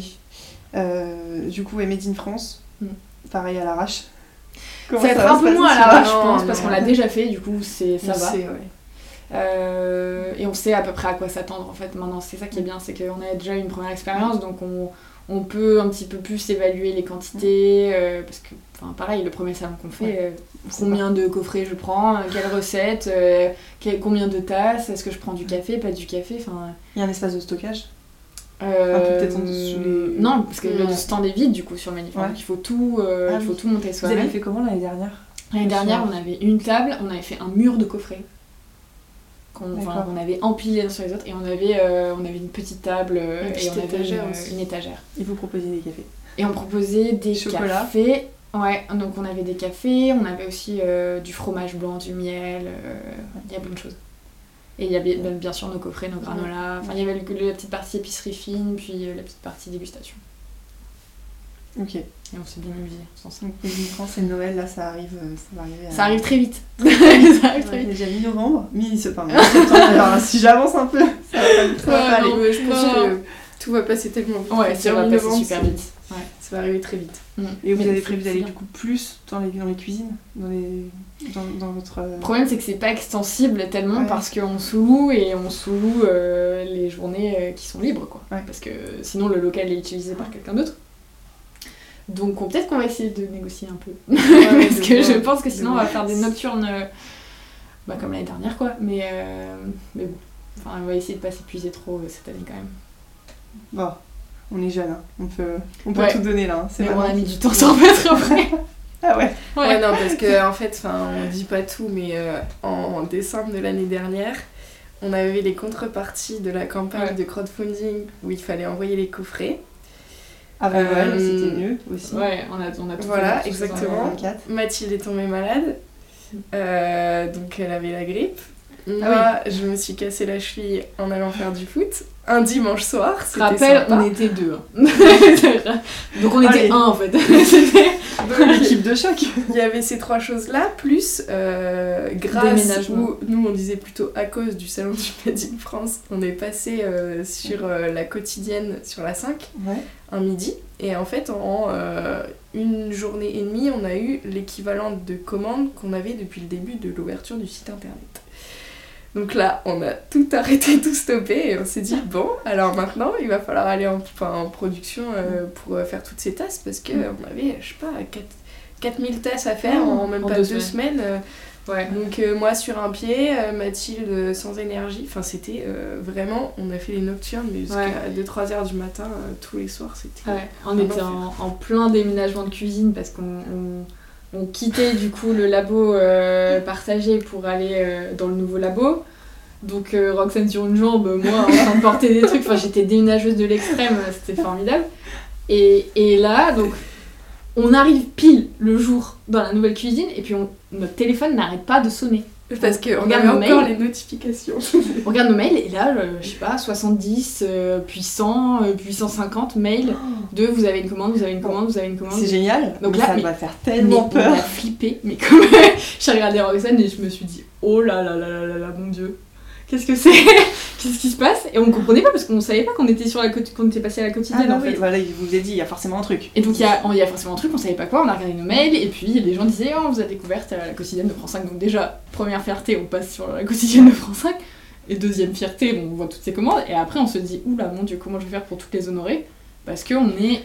Euh, du coup, et Made in France, Mm. pareil à l'arrache. Comment ça va être un peu moins à l'arrache, je pense, non. parce qu'on l'a déjà fait. Du coup, c'est ça va. sait, ouais. Euh, et on sait à peu près à quoi s'attendre en fait maintenant. C'est ça qui est bien, c'est qu'on a déjà une première expérience, donc on, on peut un petit peu plus évaluer les quantités. euh, parce que, enfin, pareil, le premier salon qu'on fait, euh, combien de coffrets je prends, quelle recette, quel- combien de tasses, est-ce que je prends du café, pas du café, enfin. Il y a un espace de stockage? euh, peut-être en dessous les- Non, parce que le stand est vide du coup sur le manif. Ouais. Donc il faut tout, euh, Ah il faut oui. tout monter Vous avez soi-même. fait comment l'année dernière? L'année dernière, on avait une table, on avait fait un mur de coffrets. Qu'on enfin, D'accord. on avait empilé les uns sur les autres et on avait, euh, on avait une petite table et avait une, aussi. une étagère. Et vous proposiez des cafés. Et on proposait des Chocolat. cafés. Ouais, donc on avait des cafés, on avait aussi euh, du fromage blanc, du miel, euh, il y a plein de choses. Et il y avait ben, bien sûr nos coffrets, nos granolas, enfin il y avait le- la petite partie épicerie fine, puis la petite partie dégustation. Ok. Et on s'est bien amusé sans ça. Donc Made in France et Noël, là, ça arrive, euh, ça va arriver. à- Ça arrive très vite. ça arrive très Ouais, vite. déjà mi-novembre, mi-septembre. alors si j'avance un peu, ça va pas, ça va Ouais, pas aller. non. Ouais, je pense que tout va passer tellement vite. Ouais, ça va passer super c'est- vite. Ouais. Ça va arriver très vite. Et vous Mais avez c'est- prévu c'est d'aller du coup plus dans les, dans les cuisines dans, les, dans, dans votre. euh, Le problème, c'est que c'est pas extensible tellement Ouais. parce qu'on sous-loue et on sous-loue euh, les journées euh, qui sont libres, quoi. Ouais. Parce que sinon, le local est utilisé par quelqu'un d'autre. Donc, on- peut-être qu'on va essayer de négocier un peu. Ouais, parce que je pense que sinon, on va faire des nocturnes euh, bah, comme l'année dernière, quoi. Mais, euh, mais bon, enfin, on va essayer de pas s'épuiser trop euh, cette année quand même. Bon, on est jeune, hein. on peut, on peut Ouais. tout donner là. hein. C'est on a mis du temps à s'en remettre après. Ah ouais. Ouais. Ouais, non, parce que en fait, enfin, on dit pas tout, mais euh, en, en décembre de l'année dernière, on avait les contreparties de la campagne Ouais. de crowdfunding où il fallait envoyer les coffrets. Avant Euh, Noël, c'était mieux aussi. Ouais, on a, on a tout Voilà, fait. exactement. 24. Mathilde est tombée malade, euh, donc elle avait la grippe. Moi, Ah je me suis cassé la cheville en allant faire du foot. Un dimanche soir, c'était rappelle, sympa. on était deux. hein. Donc on était Allez. un en fait. C'était- Donc, L'équipe de choc. Il y avait ces trois choses-là, plus euh, grâce, ou nous on disait plutôt à cause du salon du Made in France, on est passé euh, sur euh, la quotidienne sur la 5, Ouais. un midi, et en fait en euh, une journée et demie, on a eu l'équivalent de commandes qu'on avait depuis le début de l'ouverture du site internet. Donc là, on a tout arrêté, tout stoppé, et on s'est dit, bon, alors maintenant, il va falloir aller en, enfin, en production euh, pour euh, faire toutes ces tasses, parce qu'on avait, je sais pas, 4, 4000 tasses à faire en même En pas deux deux, semaines. euh, Ouais. donc euh, moi sur un pied, Mathilde sans énergie. Enfin, c'était euh, vraiment, on a fait les nocturnes, mais jusqu'à Ouais. 2-3 heures du matin, euh, tous les soirs, c'était... Ouais, on était en, en plein déménagement de cuisine parce qu'on on, on quittait du coup le labo euh, partagé pour aller euh, dans le nouveau labo. Donc euh, Roxane sur une jambe, moi en train de porter des trucs, enfin j'étais déménageuse de l'extrême, c'était formidable. Et, et là, donc on arrive pile le jour dans la nouvelle cuisine et puis notre téléphone n'arrête pas de sonner. Parce qu'on Regarde avait encore mails. les notifications. On regarde nos mails et là, euh, je sais pas, 70, euh, puis 100, euh, puis 150 mails de vous avez une commande, vous avez une commande, vous avez une commande. C'est génial. Donc mais là, ça mais- va faire tellement on peur. a flippé, mais comme j'ai regardé Roxane et je me suis dit oh là là là là là là mon dieu qu'est-ce que c'est qu'est-ce qui se passe et on comprenait pas parce qu'on savait pas qu'on était sur la qu'on était passé à la Ah quotidienne bah en oui, fait. voilà, il vous a dit, il y a forcément un truc. Et donc il y a, y a forcément un truc, on savait pas quoi, on a regardé nos mails et puis les gens disaient oh, on vous a découverte à la quotidienne de France 5 donc déjà première fierté on passe sur la quotidienne de France 5 et deuxième fierté bon, on voit toutes ces commandes et après on se dit oula mon dieu comment je vais faire pour toutes les honorer? Parce qu'on est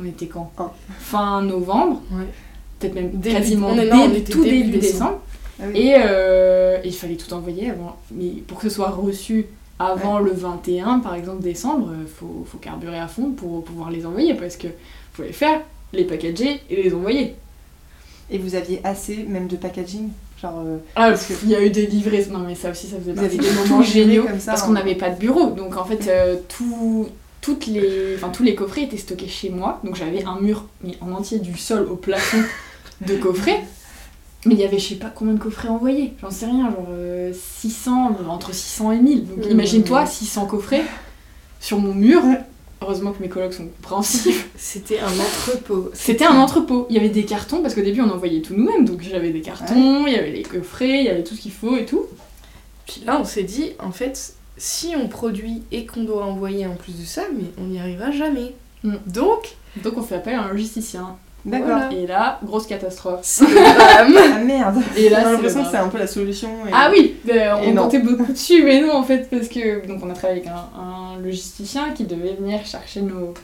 on était quand? Un. fin novembre Ouais. peut-être même Début- quasiment on est- non, on début- était tout début début décembre, décembre. Ah oui. et euh, il fallait tout envoyer avant mais pour que ce soit reçu avant le 21 par exemple décembre euh, faut, faut carburer à fond pour pouvoir les envoyer parce que faut les faire les packager et les envoyer Et vous aviez assez même de packaging Genre, euh, Ah, il y a eu des livraisons. Non, mais ça aussi, ça faisait Vous partie avez des moments géniaux. comme ça, parce en- qu'on n'avait pas de bureau. Donc, en fait, euh, tout, toutes les, enfin, tous les coffrets étaient stockés chez moi. Donc, j'avais un mur mais en entier du sol au plafond de coffrets. Mais il y avait, je sais pas combien de coffrets envoyés. J'en sais rien, genre euh, 600, entre 600 et 1000. Donc, Mmh. imagine-toi, 600 coffrets sur mon mur. Heureusement que mes colocs sont compréhensifs. C'était un entrepôt. C'était un entrepôt. Il y avait des cartons parce qu'au début on envoyait tout nous-mêmes. Donc j'avais des cartons, il y avait les coffrets, il y avait tout ce qu'il faut et tout. Puis là, on s'est dit, en fait, si on produit et qu'on doit envoyer en plus de ça, mais on n'y arrivera jamais. Mm. Donc, Donc on fait appel à un logisticien. D'accord. Voilà. Et là, grosse catastrophe. drame. Ah merde Et là, J'ai c'est l'impression que c'est un peu la solution. et- Ah oui, Et on non. comptait beaucoup dessus, mais non en fait, parce que donc on a travaillé avec un, un logisticien qui devait venir chercher nos,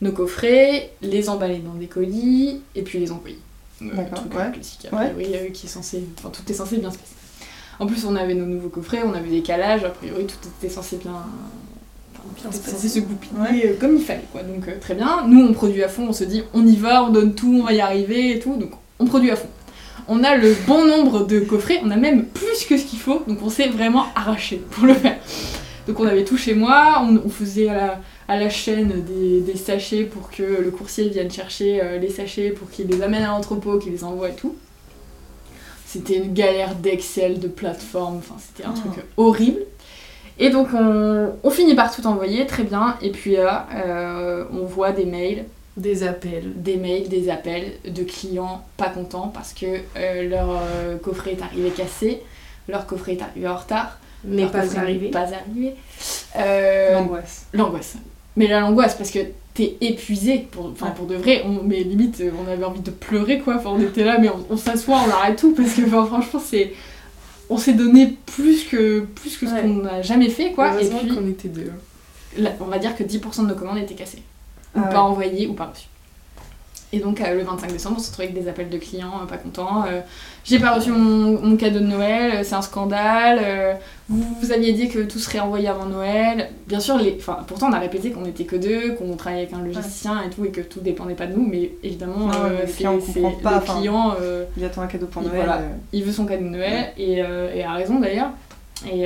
nos coffrets, les emballer dans des colis et puis les envoyer. Euh, D'accord, ouais. classique, a priori, qui est censé, enfin tout est censé bien se passer. En plus, on avait nos nouveaux coffrets, on avait des calages, a priori tout était censé bien, bien se passer, se goupiller Ouais. euh, comme il fallait quoi. Donc euh, très bien. Nous on produit à fond, on se dit on y va, on donne tout, on va y arriver et tout. Donc on produit à fond. On a le bon nombre de coffrets, on a même plus que ce qu'il faut, donc on s'est vraiment arraché pour le faire. Donc on avait tout chez moi, on, on faisait à la, à la chaîne des, des sachets pour que le coursier vienne chercher euh, les sachets, pour qu'il les amène à l'entrepôt, qu'il les envoie et tout. C'était une galère d'Excel, de plateforme, enfin c'était un Oh. truc horrible. Et donc on, on finit par tout envoyer, très bien, et puis là euh, on voit des mails Des appels. des mails, des appels de clients pas contents parce que euh, leur euh, coffret est arrivé cassé, leur coffret est arrivé en retard, leur pas arrivé. Pas arrivé. Euh, L'angoisse. L'angoisse. Mais là, l'angoisse, parce que t'es épuisé, pour, enfin pour de vrai, on, mais limite, euh, on avait envie de pleurer quoi, enfin, on était là, mais on, on s'assoit, on arrête tout, parce que enfin, franchement, c'est. On s'est donné plus que, plus que ce Ouais. qu'on n'a jamais fait quoi, et puis qu'on était deux. là, on va dire que 10% de nos commandes étaient cassées ou Ah pas ouais. envoyé ou pas reçu. Et donc euh, le 25 décembre, on se retrouve avec des appels de clients euh, pas contents. euh, J'ai pas reçu mon, mon cadeau de Noël, c'est un scandale. vous, vous aviez dit que tout serait envoyé avant Noël. Bien sûr, les, enfin, pourtant on a répété qu'on était que deux, qu'on travaillait avec un logisticien et tout, et que tout dépendait pas de nous. Mais évidemment, Non, euh, client pas, le client. euh, Il attend un cadeau pour Noël. voilà. euh, il veut son cadeau de Noël et, et a raison d'ailleurs. Et,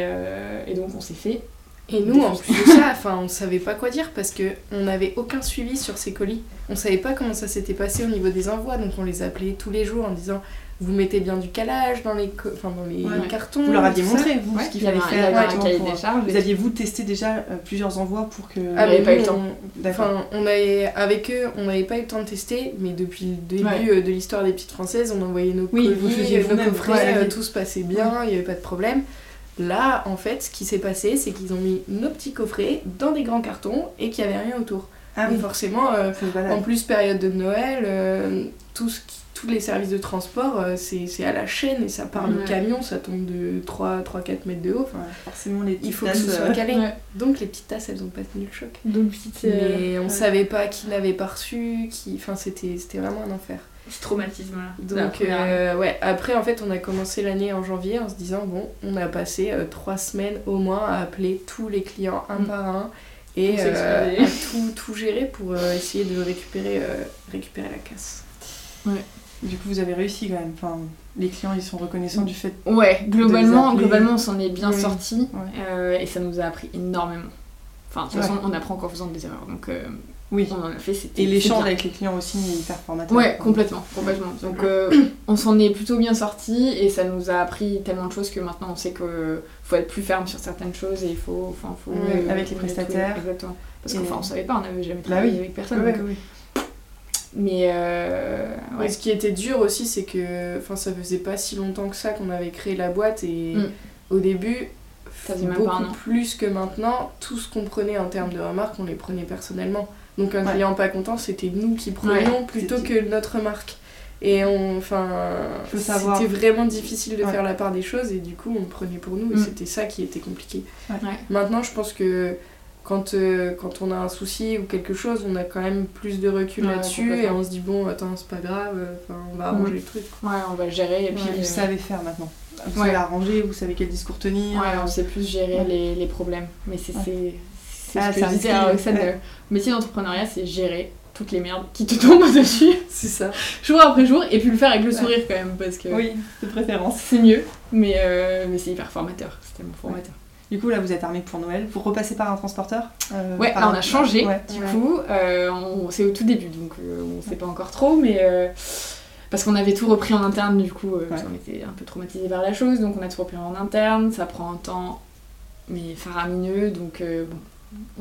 et donc on s'est fait. Et nous, en plus de ça, enfin, on savait pas quoi dire parce que on n'avait aucun suivi sur ces colis. On savait pas comment ça s'était passé au niveau des envois, donc on les appelait tous les jours en disant vous mettez bien du calage dans les, co- enfin, dans les Ouais. cartons. Vous leur aviez montré, vous, Ouais, ce qu'il fallait un, il y faire. avait un exactement cahier pour- des charges. Vous aviez-vous testé déjà euh, plusieurs envois pour que. Ah, mais pas eu le temps. Enfin, on avait, avec eux, on n'avait pas eu le temps de tester, mais depuis le début Ouais. euh, de l'histoire des petites françaises, on envoyait nos Oui, colis, vous faisiez nos vous-même, coffrets, vous euh, tout se passait bien, il n'y avait pas de problème. Là, en fait, ce qui s'est passé, c'est qu'ils ont mis nos petits coffrets dans des grands cartons et qu'il n'y avait rien autour. Ah Donc oui, forcément, euh, en plus, période de Noël, euh, tout ce qui- tous les services de transport, euh, c'est à la chaîne et ça part de Ouais. camion, ça tombe de 3-4 mètres de haut. Enfin, forcément, les il faut que ce soit calé. Ouais. Donc les petites tasses, elles ont pas tenu le choc. Donc petite, Mais on ouais. savait pas qui n'avait pas reçu, qui... Enfin, c'était vraiment un enfer. Ce traumatisme là. Donc, euh, ouais, après, en fait, on a commencé l'année en janvier en se disant, bon, on a passé euh, trois semaines au moins à appeler tous les clients un Mm. par un et euh, à tout, tout gérer pour euh, essayer de récupérer, euh, récupérer la casse. Du coup, vous avez réussi quand même. Enfin, les clients, ils sont reconnaissants du fait. Ouais, globalement, globalement on s'en est bien Oui. sorti Ouais. et ça nous a appris énormément. Enfin, de toute Ouais. façon, on apprend en faisant des erreurs, donc euh, Oui. on en a fait, c'était. Et l'échange avec les clients aussi est hyper formateur. Ouais, complètement, complètement. Donc euh, on s'en est plutôt bien sorti et ça nous a appris tellement de choses que maintenant on sait que faut être plus ferme sur certaines choses et il faut, enfin, faut Ouais, avec les prestataires. Exactement. Parce qu'enfin on savait pas, on n'avait jamais Bah travaillé oui. avec personne. Ouais, donc. Mais euh, ouais. Ce qui était dur aussi, c'est que enfin, ça faisait pas si longtemps que ça qu'on avait créé la boîte et Mm. au début, beaucoup plus que maintenant, tout ce qu'on prenait en termes de remarques, on les prenait personnellement. Donc un Ouais. client pas content, c'était nous qui prenions plutôt que notre marque. Et on, enfin, Faut savoir. c'était vraiment difficile de Ouais. faire la part des choses et du coup on prenait pour nous et Mm. c'était ça qui était compliqué. Ouais. Maintenant, je pense que quand, euh, quand on a un souci ou quelque chose, on a quand même plus de recul Ouais, là-dessus et on se dit bon, attends, c'est pas grave, euh, on va arranger Mm. le truc. Ouais, on va le gérer et puis. puis, vous euh, savez faire maintenant. Vous Ouais. savez arranger, vous savez quel discours tenir. Ouais, on sait plus gérer Ouais. les, les problèmes. Mais c'est Ouais. C'est- Ah, ce que c'est je disais risqué, à Roxane, ouais. le métier d'entrepreneuriat, c'est gérer toutes les merdes qui te tombent dessus C'est ça. jour après jour et puis le faire avec le sourire quand même parce que Oui, de préférence. c'est mieux mais, euh, mais c'est hyper formateur c'est tellement formateur Du coup, là, vous êtes armés pour Noël. Vous repassez par un transporteur euh, ouais là on a changé Ouais. du Ouais. coup euh, on- c'est au tout début donc euh, on sait pas encore trop mais euh, parce qu'on avait tout repris en interne du coup euh, parce qu'on était un peu traumatisé par la chose donc on a tout repris en interne ça prend un temps mais faramineux donc euh, bon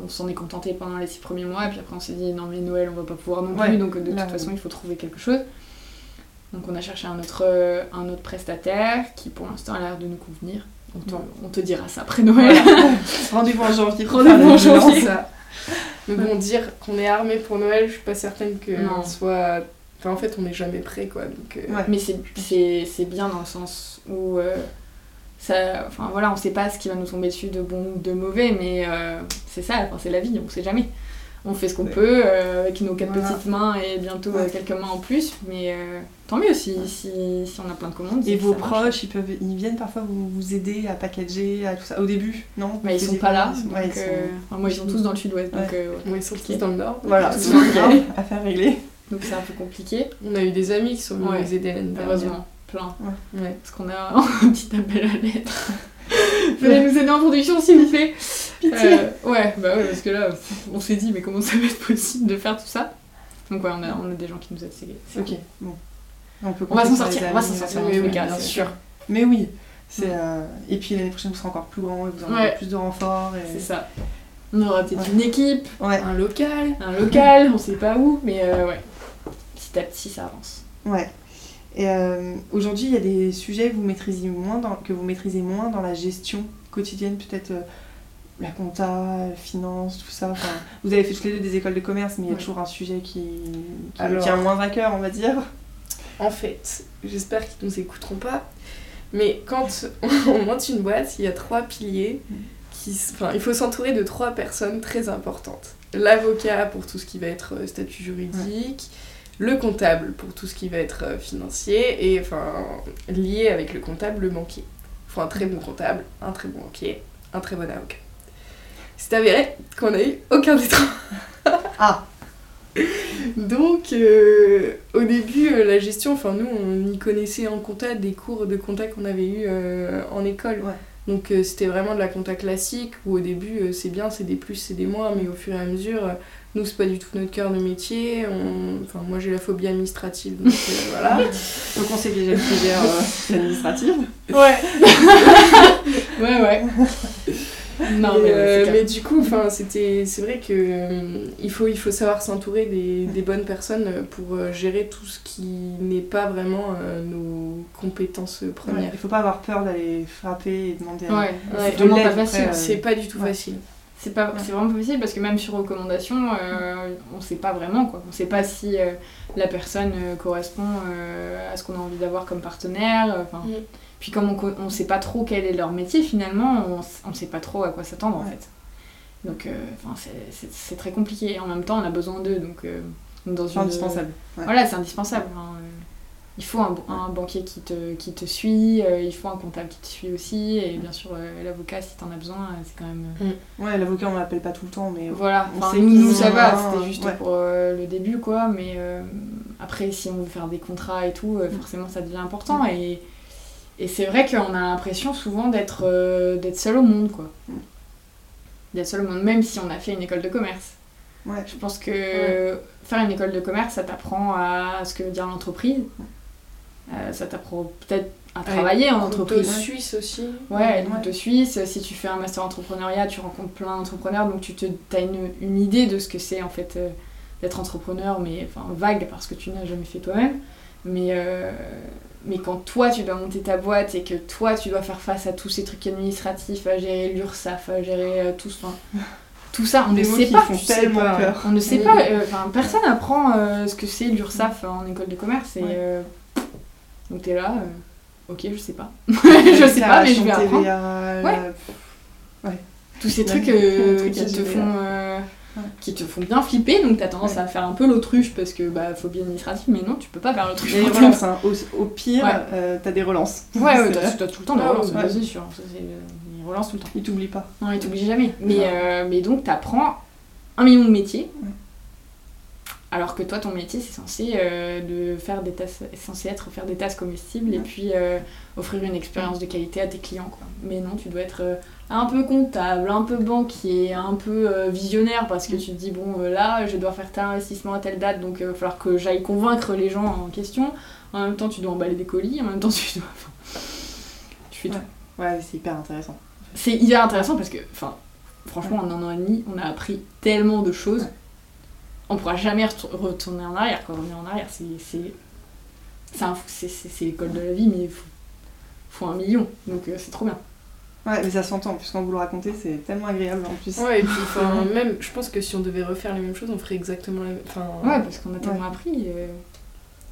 on s'en est contenté pendant les six premiers mois et puis après on s'est dit non mais Noël on va pas pouvoir non plus Ouais, donc de là, toute façon oui. il faut trouver quelque chose donc on a cherché un autre, euh, un autre prestataire qui pour l'instant a l'air de nous convenir on te, Ouais. on te dira ça après Noël Voilà. Rendez-vous en janvier. Rendez-vous en janvier. Ça. Mais bon, dire qu'on est armé pour Noël, je suis pas certaine que Non. on soit. Enfin, en fait, on n'est jamais prêt, quoi. Donc, euh, Ouais. Mais c'est bien dans le sens où. euh, ça, enfin voilà, on sait pas ce qui va nous tomber dessus de bon ou de mauvais, mais euh, c'est ça, enfin, c'est la vie, on sait jamais. On fait ce qu'on Ouais. peut euh, avec nos quatre Voilà. petites mains et bientôt Ouais. quelques mains en plus, mais euh, tant mieux si, si, si on a plein de commandes. Et vos proches, ils, peuvent, ils viennent parfois vous, vous aider à packager, à tout ça. Au début, non? Bah, ils sont pas là. ils sont- donc, ouais, ils sont- euh, enfin, moi, ils sont tous dans le sud-ouest, donc euh, ils sont tous dans le Nord. Voilà, c'est grave, affaire réglée. donc c'est un peu compliqué. On a eu des amis qui sont venus nous aider l'année dernière. Heureusement, plein. Ouais. Parce qu'on a un petit appel à l'aide. Venez nous aider en production, s'il vous plaît. Pitié. Euh, ouais, bah ouais, parce que là, on s'est dit, mais comment ça va être possible de faire tout ça? Donc ouais, on a, on a des gens qui nous aident. c'est- Ok, cool. bon. On, peut On va s'en sortir, on va s'en sortir euh, Oui, oui, cas, bien sûr. Mais oui, c'est euh, et puis l'année prochaine vous serez encore plus grand et vous aurez Ouais. plus de renforts. Et... C'est ça. On aura peut-être Ouais. une équipe, Un local. un local, on sait pas où, mais euh, ouais. Petit à petit, ça avance. ouais. Et euh, aujourd'hui, il y a des sujets que vous maîtrisez moins dans, que vous maîtrisez moins dans la gestion quotidienne, peut-être euh, la compta, la finance, tout ça. Enfin, vous avez fait toutes les deux des écoles de commerce, mais il y a Ouais. toujours un sujet qui, qui, Alors- a moins à cœur, on va dire. En fait, j'espère qu'ils nous écouteront pas. Mais quand on monte une boîte, il y a trois piliers. Qui, s- enfin, il faut s'entourer de trois personnes très importantes. L'avocat pour tout ce qui va être euh, statut juridique, le comptable pour tout ce qui va être euh, financier, et enfin, lié avec le comptable, le banquier. Il faut un très bon comptable, un très bon banquier, un très bon avocat. C'est avéré qu'on a eu aucun des trois. Ah, Donc, euh, au début, euh, la gestion, enfin, nous, on y connaissait en compta des cours de compta qu'on avait eu euh, en école. Ouais. Donc, c'était vraiment de la compta classique où au début, c'est bien, c'est des plus, c'est des moins, mais au fur et à mesure, nous, c'est pas du tout notre cœur de métier. On... Enfin, moi, j'ai la phobie administrative, donc euh, voilà. donc on sait que déjà le filière euh, administrative. Ouais. ouais, ouais. Non, mais, ouais, euh, mais du coup, enfin, c'était, c'est vrai que euh, il faut, il faut savoir s'entourer des, des bonnes personnes pour euh, gérer tout ce qui n'est pas vraiment euh, nos compétences Ouais, premières. il faut pas avoir peur d'aller frapper et demander à- Ouais, c'est pas euh, du tout ouais. facile. C'est pas, c'est vraiment pas possible parce que même sur recommandation, euh, on sait pas vraiment quoi. On sait pas si euh, la personne euh, correspond euh, à ce qu'on a envie d'avoir comme partenaire. Mm. Puis comme on, on sait pas trop quel est leur métier finalement, on, on sait pas trop à quoi s'attendre en fait. Donc c'est- très compliqué. Et en même temps, on a besoin d'eux. Donc, dans C'est une- indispensable. Ouais. Voilà, c'est indispensable. hein. Il faut un, un banquier qui te, qui te suit, euh, il faut un comptable qui te suit aussi, et bien sûr euh, l'avocat si t'en as besoin, euh, c'est quand même... euh, Ouais, l'avocat on l'appelle pas tout le temps, mais voilà, on enfin, sait nous, ça va, c'était juste ouais. pour euh, le début, quoi, mais euh, après, si on veut faire des contrats et tout, euh, forcément, ça devient important, et, et c'est vrai qu'on a l'impression souvent d'être euh, d'être seul au monde, quoi. Mm. D'être seul au monde, même si on a fait une école de commerce. ouais. Je pense que faire une école de commerce, ça t'apprend à ce que veut dire l'entreprise, Euh, ça t'apprend peut-être à travailler en Couteau entreprise. suisse aussi. Ouais, le couteau suisse, si tu fais un master entrepreneuriat, tu rencontres plein d'entrepreneurs, donc tu te, as une, une idée de ce que c'est en fait euh, d'être entrepreneur, mais enfin vague parce que tu n'as jamais fait toi-même. Mais, euh, mais quand toi tu dois monter ta boîte et que toi tu dois faire face à tous ces trucs administratifs, à gérer l'URSSAF, à gérer euh, tout, enfin, tout ça, on ne Des sait pas. tu sais. On ne sait pas, personne apprend euh, ce que c'est l'URSSAF en école de commerce et Ouais. Euh, donc t'es là, euh, ok je sais pas, je sais pas mais je vais apprendre. tous ces Ouais, trucs plein de euh, trucs à qui te font euh, Ouais. qui te font bien flipper donc t'as tendance Ouais. à faire un peu l'autruche parce que bah phobie administrative mais non tu peux pas faire l'autruche hein. au, au pire, Ouais. euh, t'as des relances. ouais ouais t'as tout le temps des Ah, relances ouais. ouais, c'est sûr euh, ils relancent tout le temps Il t'oublie pas. non ils t'oublient jamais mais Ouais. euh, mais donc t'apprends un million de métiers Ouais. Alors que toi, ton métier, c'est censé, euh, de faire des tasses, censé être faire des tasses comestibles et puis euh, offrir une expérience de qualité à tes clients. Quoi. Mais non, tu dois être euh, un peu comptable, un peu banquier, un peu visionnaire parce que tu te dis, bon, là, je dois faire tel investissement à telle date, donc il va falloir que j'aille convaincre les gens en question. En même temps, tu dois emballer des colis, en même temps, tu dois. tu fais tout. Ouais, c'est hyper intéressant. C'est hyper intéressant parce que, enfin, franchement, en un an et demi, on a appris tellement de choses. On pourra jamais retour- retourner en arrière. Quand on revient en arrière, c'est. l'école de la vie, mais il faut, faut un million. Donc euh, c'est trop bien. Ouais, mais ça s'entend, puisqu'on vous le racontez, c'est tellement agréable en plus. Ouais, et puis enfin, même, je pense que si on devait refaire les mêmes choses, on ferait exactement la même. Enfin, Ouais, parce qu'on a tellement appris. euh.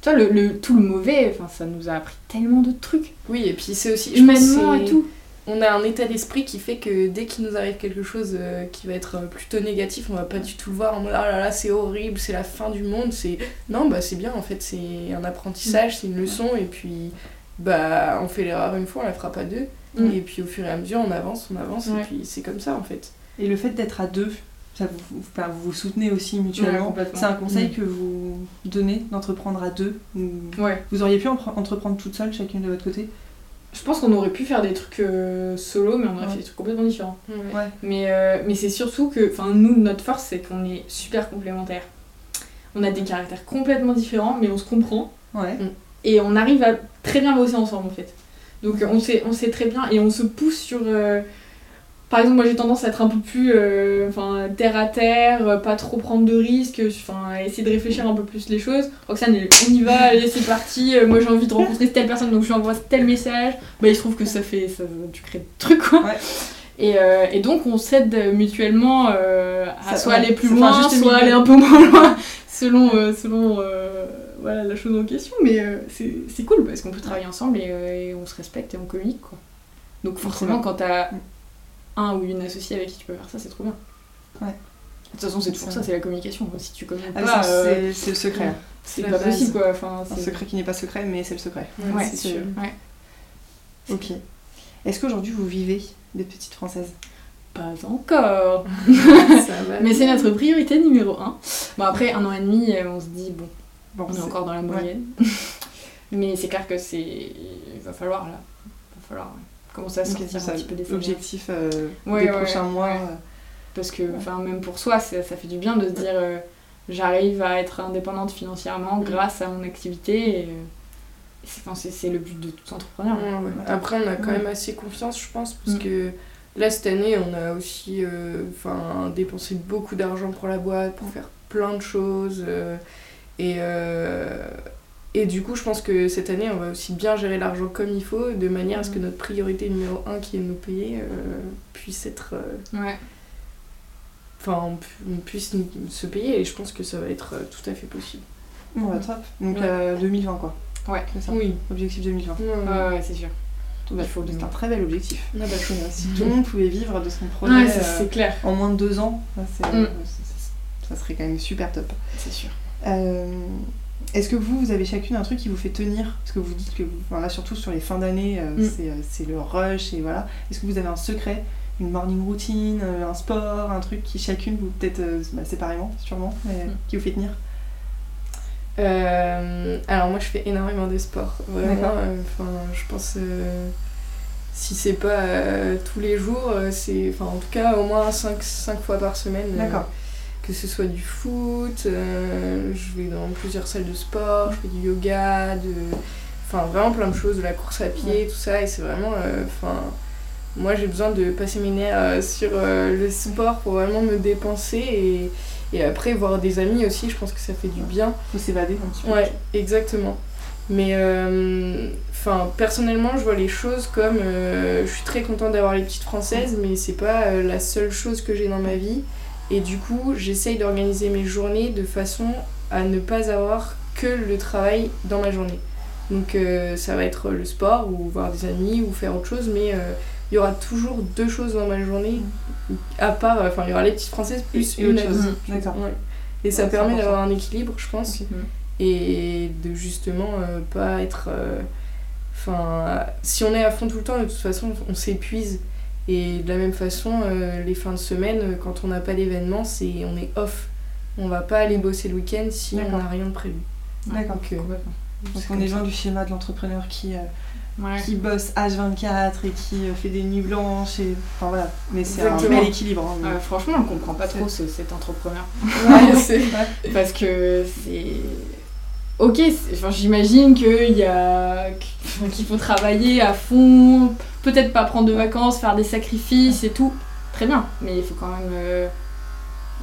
Tu vois, le, le- tout le mauvais, enfin, ça nous a appris tellement de trucs. Oui, et puis c'est aussi. je Humainement et tout. On a un état d'esprit qui fait que dès qu'il nous arrive quelque chose euh, qui va être euh, plutôt négatif, on va pas du tout le voir en mode ah là là c'est horrible, c'est la fin du monde. C'est non bah c'est bien en fait, c'est un apprentissage, c'est une leçon et puis bah on fait l'erreur une fois, on la fera pas deux. Mm. Et puis au fur et à mesure on avance, on avance Ouais. et puis c'est comme ça en fait. Et le fait d'être à deux, ça vous, vous, enfin, vous vous soutenez aussi mutuellement. c'est un conseil Mm. que vous donnez d'entreprendre à deux ou- Ouais. Vous auriez pu entreprendre toute seule, chacune de votre côté? Je pense qu'on aurait pu faire des trucs euh, solo, mais on aurait Ouais. fait des trucs complètement différents. Ouais. Mais, euh, mais c'est surtout que, enfin, nous, notre force, c'est qu'on est super complémentaires. On a des caractères complètement différents, mais on se comprend. Ouais. Et on arrive à très bien bosser ensemble, en fait. Donc, on sait, on sait très bien, et on se pousse sur... euh, Par exemple, moi, j'ai tendance à être un peu plus euh, enfin, terre à terre, euh, pas trop prendre de risques, enfin, essayer de réfléchir un peu plus les choses. Roxane, on y va, allez, c'est parti. euh, moi, j'ai envie de rencontrer telle personne, donc je lui envoie tel message. Bah, il se trouve que ça fait... Ça, tu crées des trucs, quoi. Ouais. Et, euh, et donc on s'aide mutuellement euh, à Ça- soit ouais, aller plus loin, juste soit aller un peu moins loin, selon, euh, selon voilà, la chose en question. Mais c'est cool parce qu'on peut travailler ensemble et, et on se respecte et on communique. Quoi. Donc forcément, quand t'as Mm. Un ou une associée avec qui tu peux faire ça, c'est trop bien. Ouais. De toute façon, c'est toujours Ça. ça, c'est la communication. Si tu communiques Ah, pas, euh, c'est le secret. c'est pas base. possible quoi. Enfin, Un secret qui n'est pas secret, mais c'est le secret. Ouais, c'est c'est- sûr. Ouais. Ok. Est-ce qu'aujourd'hui vous vivez des petites françaises? Pas encore. ça va. Mais c'est notre priorité numéro un. Bon après un an et demi, euh, on se dit bon. Bon, On est c'est- encore dans la moyenne. Mais c'est clair que c'est. Il va falloir là. Il va falloir à Ok, sortir un ça, petit peu des. Objectif euh, Ouais, des ouais, prochains ouais, mois. ouais. euh, Parce que, enfin, même pour soi, ça, ça fait du bien de se dire euh, j'arrive à être indépendante financièrement Mm. grâce à mon activité. Et, euh, c'est, enfin, c'est, c'est le but de tout entrepreneur. Ouais, ouais. Après, on a quand même assez confiance, je pense, parce Mm. que là, cette année, on a aussi euh, enfin, dépensé beaucoup d'argent pour la boîte, pour faire plein de choses. euh, et, euh, et du coup, je pense que cette année, on va aussi bien gérer l'argent comme il faut, de manière à ce que notre priorité numéro un, qui est de nous payer, euh, puisse être. euh, Ouais. Enfin, on, pu- on puisse nous- se payer, et je pense que ça va être euh, tout à fait possible. Bon, bah, top. Donc Ouais. euh, 2020 quoi. Ouais. C'est ça. Oui. Objectif 2020. Ouais, ouais. C'est sûr. C'est un très bel objectif. Ah bah, Si tout le monde pouvait vivre de son projet Ouais, euh, clair. en moins de deux ans, ça, Mm. ça serait quand même super top. C'est sûr. Euh, Est-ce que vous, vous avez chacune un truc qui vous fait tenir? Parce que vous dites que, vous, enfin, là surtout sur les fins d'année, euh, Mm. c'est, euh, c'est le rush et voilà. Est-ce que vous avez un secret, une morning routine, euh, un sport, un truc qui chacune, vous peut-être bah, séparément sûrement, mais Mm. qui vous fait tenir? Euh, alors moi je fais énormément de sport, vraiment. Euh, Enfin, je pense euh, si c'est pas tous les jours, c'est enfin en tout cas au moins 5, fois par semaine. D'accord. Que ce soit du foot, euh, je vais dans plusieurs salles de sport, je fais du yoga, de enfin vraiment plein de choses, de la course à pied, tout ça et c'est vraiment euh, moi j'ai besoin de passer mes nerfs euh, sur le sport pour vraiment me dépenser et, et après voir des amis aussi, je pense que ça fait du bien. Faut s'évader un petit peu. Ouais, exactement. Mais enfin, personnellement, je vois les choses comme je suis très contente d'avoir les petites françaises, mais c'est pas la seule chose que j'ai dans ma vie. Et du coup, j'essaye d'organiser mes journées de façon à ne pas avoir que le travail dans ma journée. Donc euh, ça va être le sport ou voir des amis ou faire autre chose, mais euh, il y aura toujours deux choses dans ma journée, à part, enfin il y aura les petites françaises plus Et une autre chose. Ouais. Et ça Ouais, permet d'avoir un équilibre, je pense Ok. et de justement euh, pas être euh, enfin si on est à fond tout le temps de toute façon on s'épuise et de la même façon euh, les fins de semaine euh, quand on n'a pas d'événement c'est on est off on va pas aller bosser le week-end si on n'a rien de prévu. D'accord. Donc, euh, Donc c'est on est loin du schéma de l'entrepreneur qui, euh, Ouais. qui bosse H24 et qui euh, fait des nuits blanches. Et... Enfin voilà. Mais c'est un bel équilibre. hein, mais- Euh, franchement, on comprend pas trop ce- cet entrepreneur. Ouais, c'est- Parce que c'est. Ok, enfin, j'imagine qu'il y a... qu'il faut travailler à fond, peut-être pas prendre de vacances, faire des sacrifices et tout. Très bien, mais il faut quand même euh,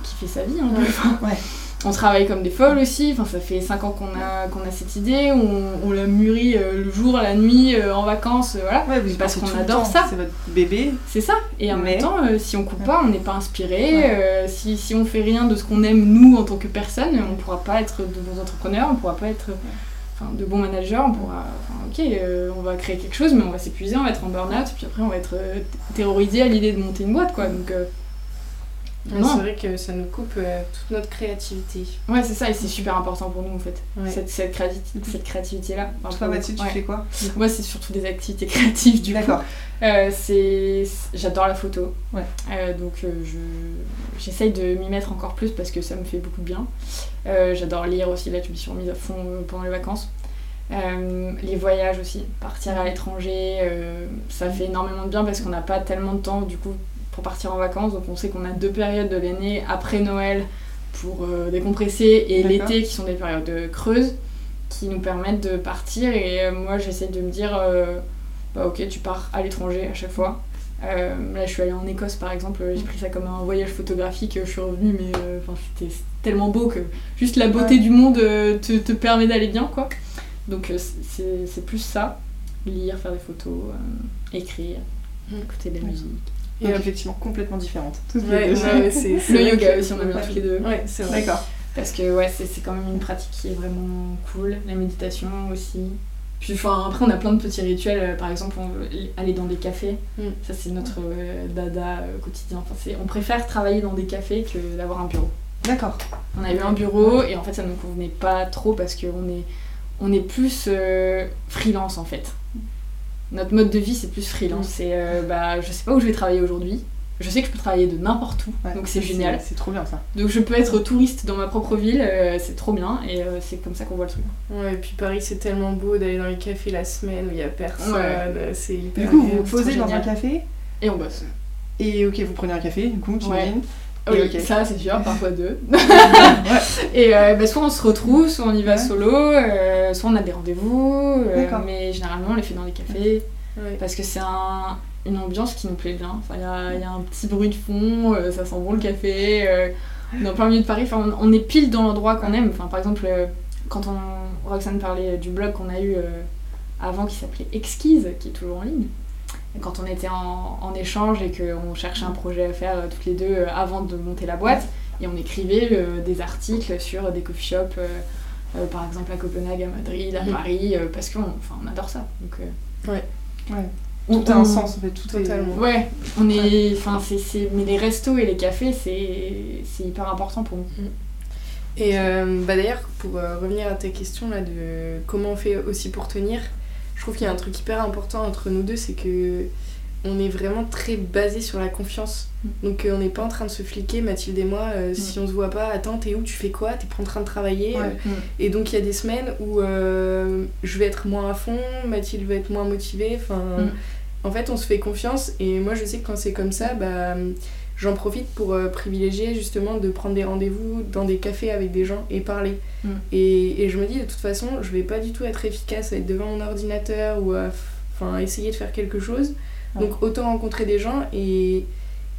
kiffer sa vie. Enfin, Ouais. On travaille comme des folles aussi, enfin, ça fait 5 ans qu'on a, qu'on a cette idée, on, on l'a mûri euh, le jour, la nuit, euh, en vacances, euh, voilà. Ouais, vous y Parce qu'on adore temps. ça. C'est votre bébé. C'est ça. Et en Mais- même temps, si on coupe pas, on n'est pas inspiré. Ouais. si, si on fait rien de ce qu'on aime nous en tant que personne, on pourra pas être de bons entrepreneurs, on pourra pas être enfin, de bons managers. On pourra, enfin, ok, euh, on va créer quelque chose, mais on va s'épuiser, on va être en burn-out, puis après on va être euh, terrorisé à l'idée de monter une boîte, quoi. Donc euh, Ouais, c'est vrai que ça nous coupe euh, toute notre créativité. ouais, c'est ça, et c'est super important pour nous en fait. Ouais. Cette, cette, créati- cette créativité-là. Enfin, Toi Mathilde, tu ouais. fais quoi Moi, c'est surtout des activités créatives du coup. D'accord. Euh, c'est j'adore la photo Ouais. Euh, donc euh, je j'essaye de m'y mettre encore plus parce que ça me fait beaucoup de bien j'adore lire aussi là je me suis remise à fond pendant les vacances Euh, les voyages aussi partir à l'étranger euh, ça fait énormément de bien parce qu'on n'a pas tellement de temps du coup pour partir en vacances. Donc on sait qu'on a deux périodes de l'année après Noël pour euh, décompresser et l'été qui sont des périodes creuses qui nous permettent de partir. Et euh, moi j'essaie de me dire euh, bah ok tu pars à l'étranger à chaque fois. Là je suis allée en Écosse par exemple. J'ai pris ça comme un voyage photographique. Je suis revenue mais c'était tellement beau que juste la beauté Ouais. du monde te, te permet d'aller bien quoi. Donc c'est plus ça. Lire faire des photos écrire Mm. écouter de la musique Et, effectivement, complètement différentes. Toutes Ouais, ouais, c'est- c'est le yoga aussi on aime bien tous les deux Ouais, c'est vrai. D'accord. Parce que ouais, c'est c'est quand même une pratique qui est vraiment cool. La méditation aussi. Puis enfin, après, on a plein de petits rituels. euh, Par exemple, on veut aller dans des cafés. Mm. Ça, c'est notre euh, dada euh, quotidien. Enfin, c'est- on préfère travailler dans des cafés que d'avoir un bureau. D'accord. On a eu un bureau et en fait, ça ne nous convenait pas trop parce qu'on est, on est plus euh, freelance en fait. Notre mode de vie, c'est plus freelance. Mm. C'est euh, bah, je sais pas où je vais travailler aujourd'hui. Je sais que je peux travailler de n'importe où, Ouais, donc c'est génial. C'est trop bien ça. Donc je peux être touriste dans ma propre ville, euh, c'est trop bien et euh, c'est comme ça qu'on voit le truc. Ouais, et puis Paris, c'est tellement beau d'aller dans les cafés la semaine où il y a personne. Ouais. C'est hyper Du coup, vous posez dans un café Et on bosse. et ok, vous prenez un café, du coup, j'imagine. Oui, ok. ça c'est sûr, parfois deux. Et euh, bah, soit on se retrouve, soit on y va Ouais. solo, euh, soit on a des rendez-vous, euh, mais généralement on les fait dans les cafés Ouais. parce que c'est un- une ambiance qui nous plaît bien. Enfin, il y a, il y a un petit bruit de fond, ça sent bon le café, on est en plein milieu de Paris, enfin, on, on est pile dans l'endroit qu'on aime. Enfin, par exemple, quand on, Roxane parlait du blog qu'on a eu avant qui s'appelait Exquise, qui est toujours en ligne. Et quand on était en, en échange et qu'on cherchait un projet à faire euh, toutes les deux euh, avant de monter la boîte, et on écrivait euh, des articles sur des coffee shops, euh, euh, par exemple à Copenhague, à Madrid, à Mhm. Paris, euh, parce qu'on enfin, on adore ça. Donc, euh, Ouais. on- Tout a un on- sens en fait. Tout Totalement. Est... Ouais, on est. Enfin, c'est, c'est- Mais les restos et les cafés, c'est, c'est hyper important pour nous. Et euh, bah d'ailleurs, pour euh, revenir à ta question là de comment on fait aussi pour tenir, je trouve qu'il y a un truc hyper important entre nous deux, c'est que on est vraiment très basé sur la confiance. Mm. Donc euh, on n'est pas en train de se fliquer, Mathilde et moi, euh, si on se voit pas, attends, t'es où, tu fais quoi, t'es pas en train de travailler. Ouais. euh, Et donc il y a des semaines où je vais être moins à fond, Mathilde va être moins motivée. Enfin, Mm. en fait, on se fait confiance. Et moi, je sais que quand c'est comme ça, bah, j'en profite pour euh, privilégier justement de prendre des rendez-vous dans des cafés avec des gens et parler. Mm. Et, et je me dis de toute façon, je vais pas du tout être efficace à être devant mon ordinateur ou à enfin, essayer de faire quelque chose. Ouais. Donc autant rencontrer des gens et,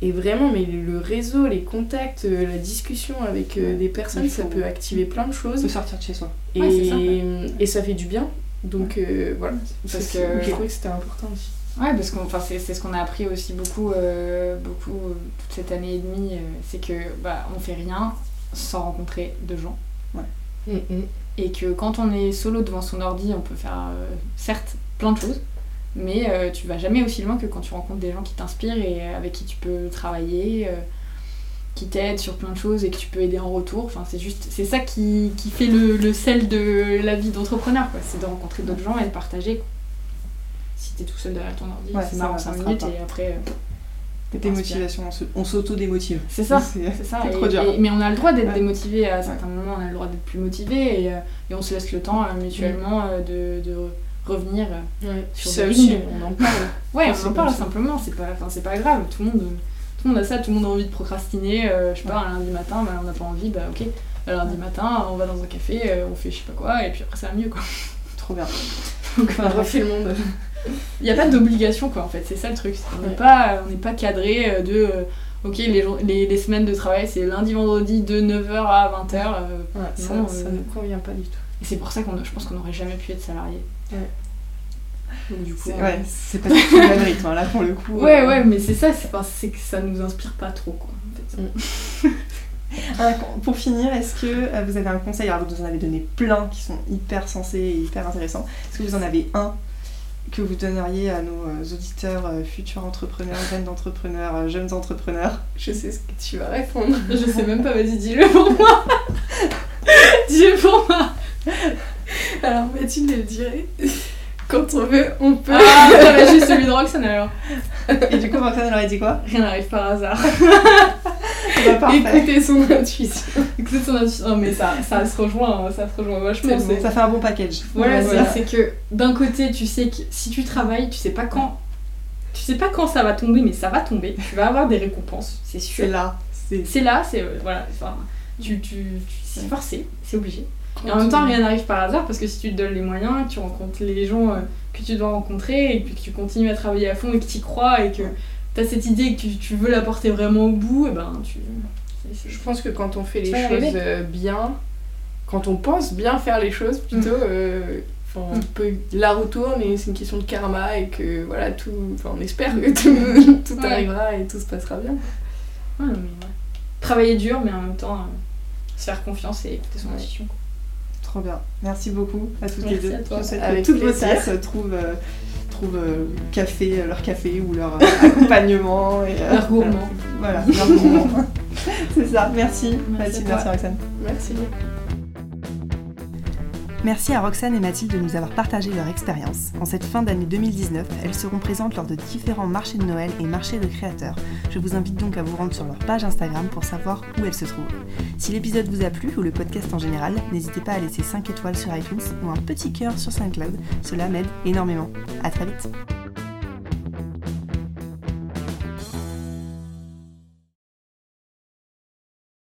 et vraiment, mais le réseau, les contacts, euh, la discussion avec euh, des personnes, ça peut activer plein de choses. De sortir de chez soi. Et, Ouais, ça, et ça fait du bien. Donc euh, voilà. Parce que- je trouvais que c'était important aussi. Ouais, parce que enfin, c'est, ce qu'on a appris aussi beaucoup, euh, beaucoup euh, toute cette année et demie, euh, c'est que bah, on fait rien sans rencontrer de gens. Et que quand on est solo devant son ordi, on peut faire euh, certes plein de choses, mais tu vas jamais aussi loin que quand tu rencontres des gens qui t'inspirent et avec qui tu peux travailler, qui t'aident sur plein de choses et que tu peux aider en retour. Enfin, c'est juste, c'est ça qui, qui fait le, le sel de la vie d'entrepreneur, quoi. C'est de rencontrer d'autres gens et de partager. quoi. Si t'es tout seul derrière ton ordi, Ouais, c'est ça marrant va, ça 5 sera minutes pas. et après. euh, Démotivation, on s'auto-démotive. C'est ça, C'est ça. c'est Et- trop dur. et- mais on a le droit d'être Ouais. démotivé à certains moments, on a le droit d'être plus motivé et, euh, et on se laisse le temps euh, mutuellement euh, de, de revenir Ouais. sur ça aussi, on en parle. Ouais, on en parle simplement, c'est pas, enfin, c'est pas grave, tout le, monde, tout le monde a ça, tout le monde a envie de procrastiner, euh, je sais pas, un lundi matin, bah, on n'a pas envie, bah ok, un lundi matin, on va dans un café, euh, on fait je sais pas quoi, et puis après ça va mieux quoi. Trop bien. Donc On refait le monde. Il n'y a pas d'obligation quoi en fait, c'est ça le truc, on n'est Ouais. pas, on n'est pas cadré euh, de, euh, ok, les, jours- les, les semaines de travail c'est lundi, vendredi de 9h à 20h, euh, Ouais, ça, Non, ça euh, ne convient pas du tout. et c'est pour ça qu'on je pense qu'on n'aurait jamais pu être salarié. Ouais. Donc du coup, C'est euh, ouais, c'est pas du tout le même rythme, hein, là pour le coup. Ouais, euh, ouais, mais c'est ça, c'est, que ça nous inspire pas trop, quoi. En fait. Un con- pour finir, est-ce que euh, vous avez un conseil? Alors, vous en avez donné plein qui sont hyper sensés et hyper intéressants. Est-ce que vous en avez un que vous donneriez à nos euh, auditeurs, euh, futurs entrepreneurs, jeunes entrepreneurs, euh, jeunes entrepreneurs Je sais ce que tu vas répondre. Je sais même pas, vas-y, dis-le pour moi. dis-le pour moi. Alors Mathilde elle dirait quand on veut, on peut. Ah, juste celui de Roxane alors. Et du coup, Roxane, elle aurait dit quoi? Rien n'arrive par hasard. Bah. Écoutez son intuition. Écoutez son intuition. Non, mais ça, ça se rejoint, hein, ça se rejoint vachement. Bon, ça fait un bon package. Voilà, Voilà. c'est que d'un côté, tu sais que si tu travailles, tu sais pas quand. Tu sais pas quand ça va tomber, mais ça va tomber. Tu vas avoir des récompenses, c'est sûr. C'est là. C'est C'est là, c'est. euh, voilà, enfin, tu, tu, tu- c'est forcé, c'est obligé. Et en même temps, rien n'arrive par hasard parce que si tu te donnes les moyens, que tu rencontres les gens euh, que tu dois rencontrer et puis que tu continues à travailler à fond et que tu y crois et que tu as cette idée que tu, tu veux la porter vraiment au bout, et ben tu. Je pense que quand on fait les choses euh, bien, quand on pense bien faire les choses, plutôt, euh, enfin, on Mm. peut, la roue tourne et c'est une question de karma et que voilà, tout, enfin, on espère que tout, tout Ouais. arrivera et tout se passera bien. Ouais, non, mais ouais. Travailler dur, mais en même temps, euh, se faire confiance et écouter son intuition. quoi. trop bien. Merci beaucoup à toutes les Merci deux. à toi. Je souhaite Avec que toutes vos tasses trouvent, euh, trouvent euh, café, euh, leur café ou leur euh, accompagnement. Et, euh, Leur gourmand. Voilà, leur gourmand. C'est ça. Merci. Merci merci toi. Roxane. Merci. Merci à Roxane et Mathilde de nous avoir partagé leur expérience. En cette fin d'année 2019, elles seront présentes lors de différents marchés de Noël et marchés de créateurs. Je vous invite donc à vous rendre sur leur page Instagram pour savoir où elles se trouvent. Si l'épisode vous a plu ou le podcast en général, n'hésitez pas à laisser 5 étoiles sur iTunes ou un petit cœur sur SoundCloud, cela m'aide énormément. À très vite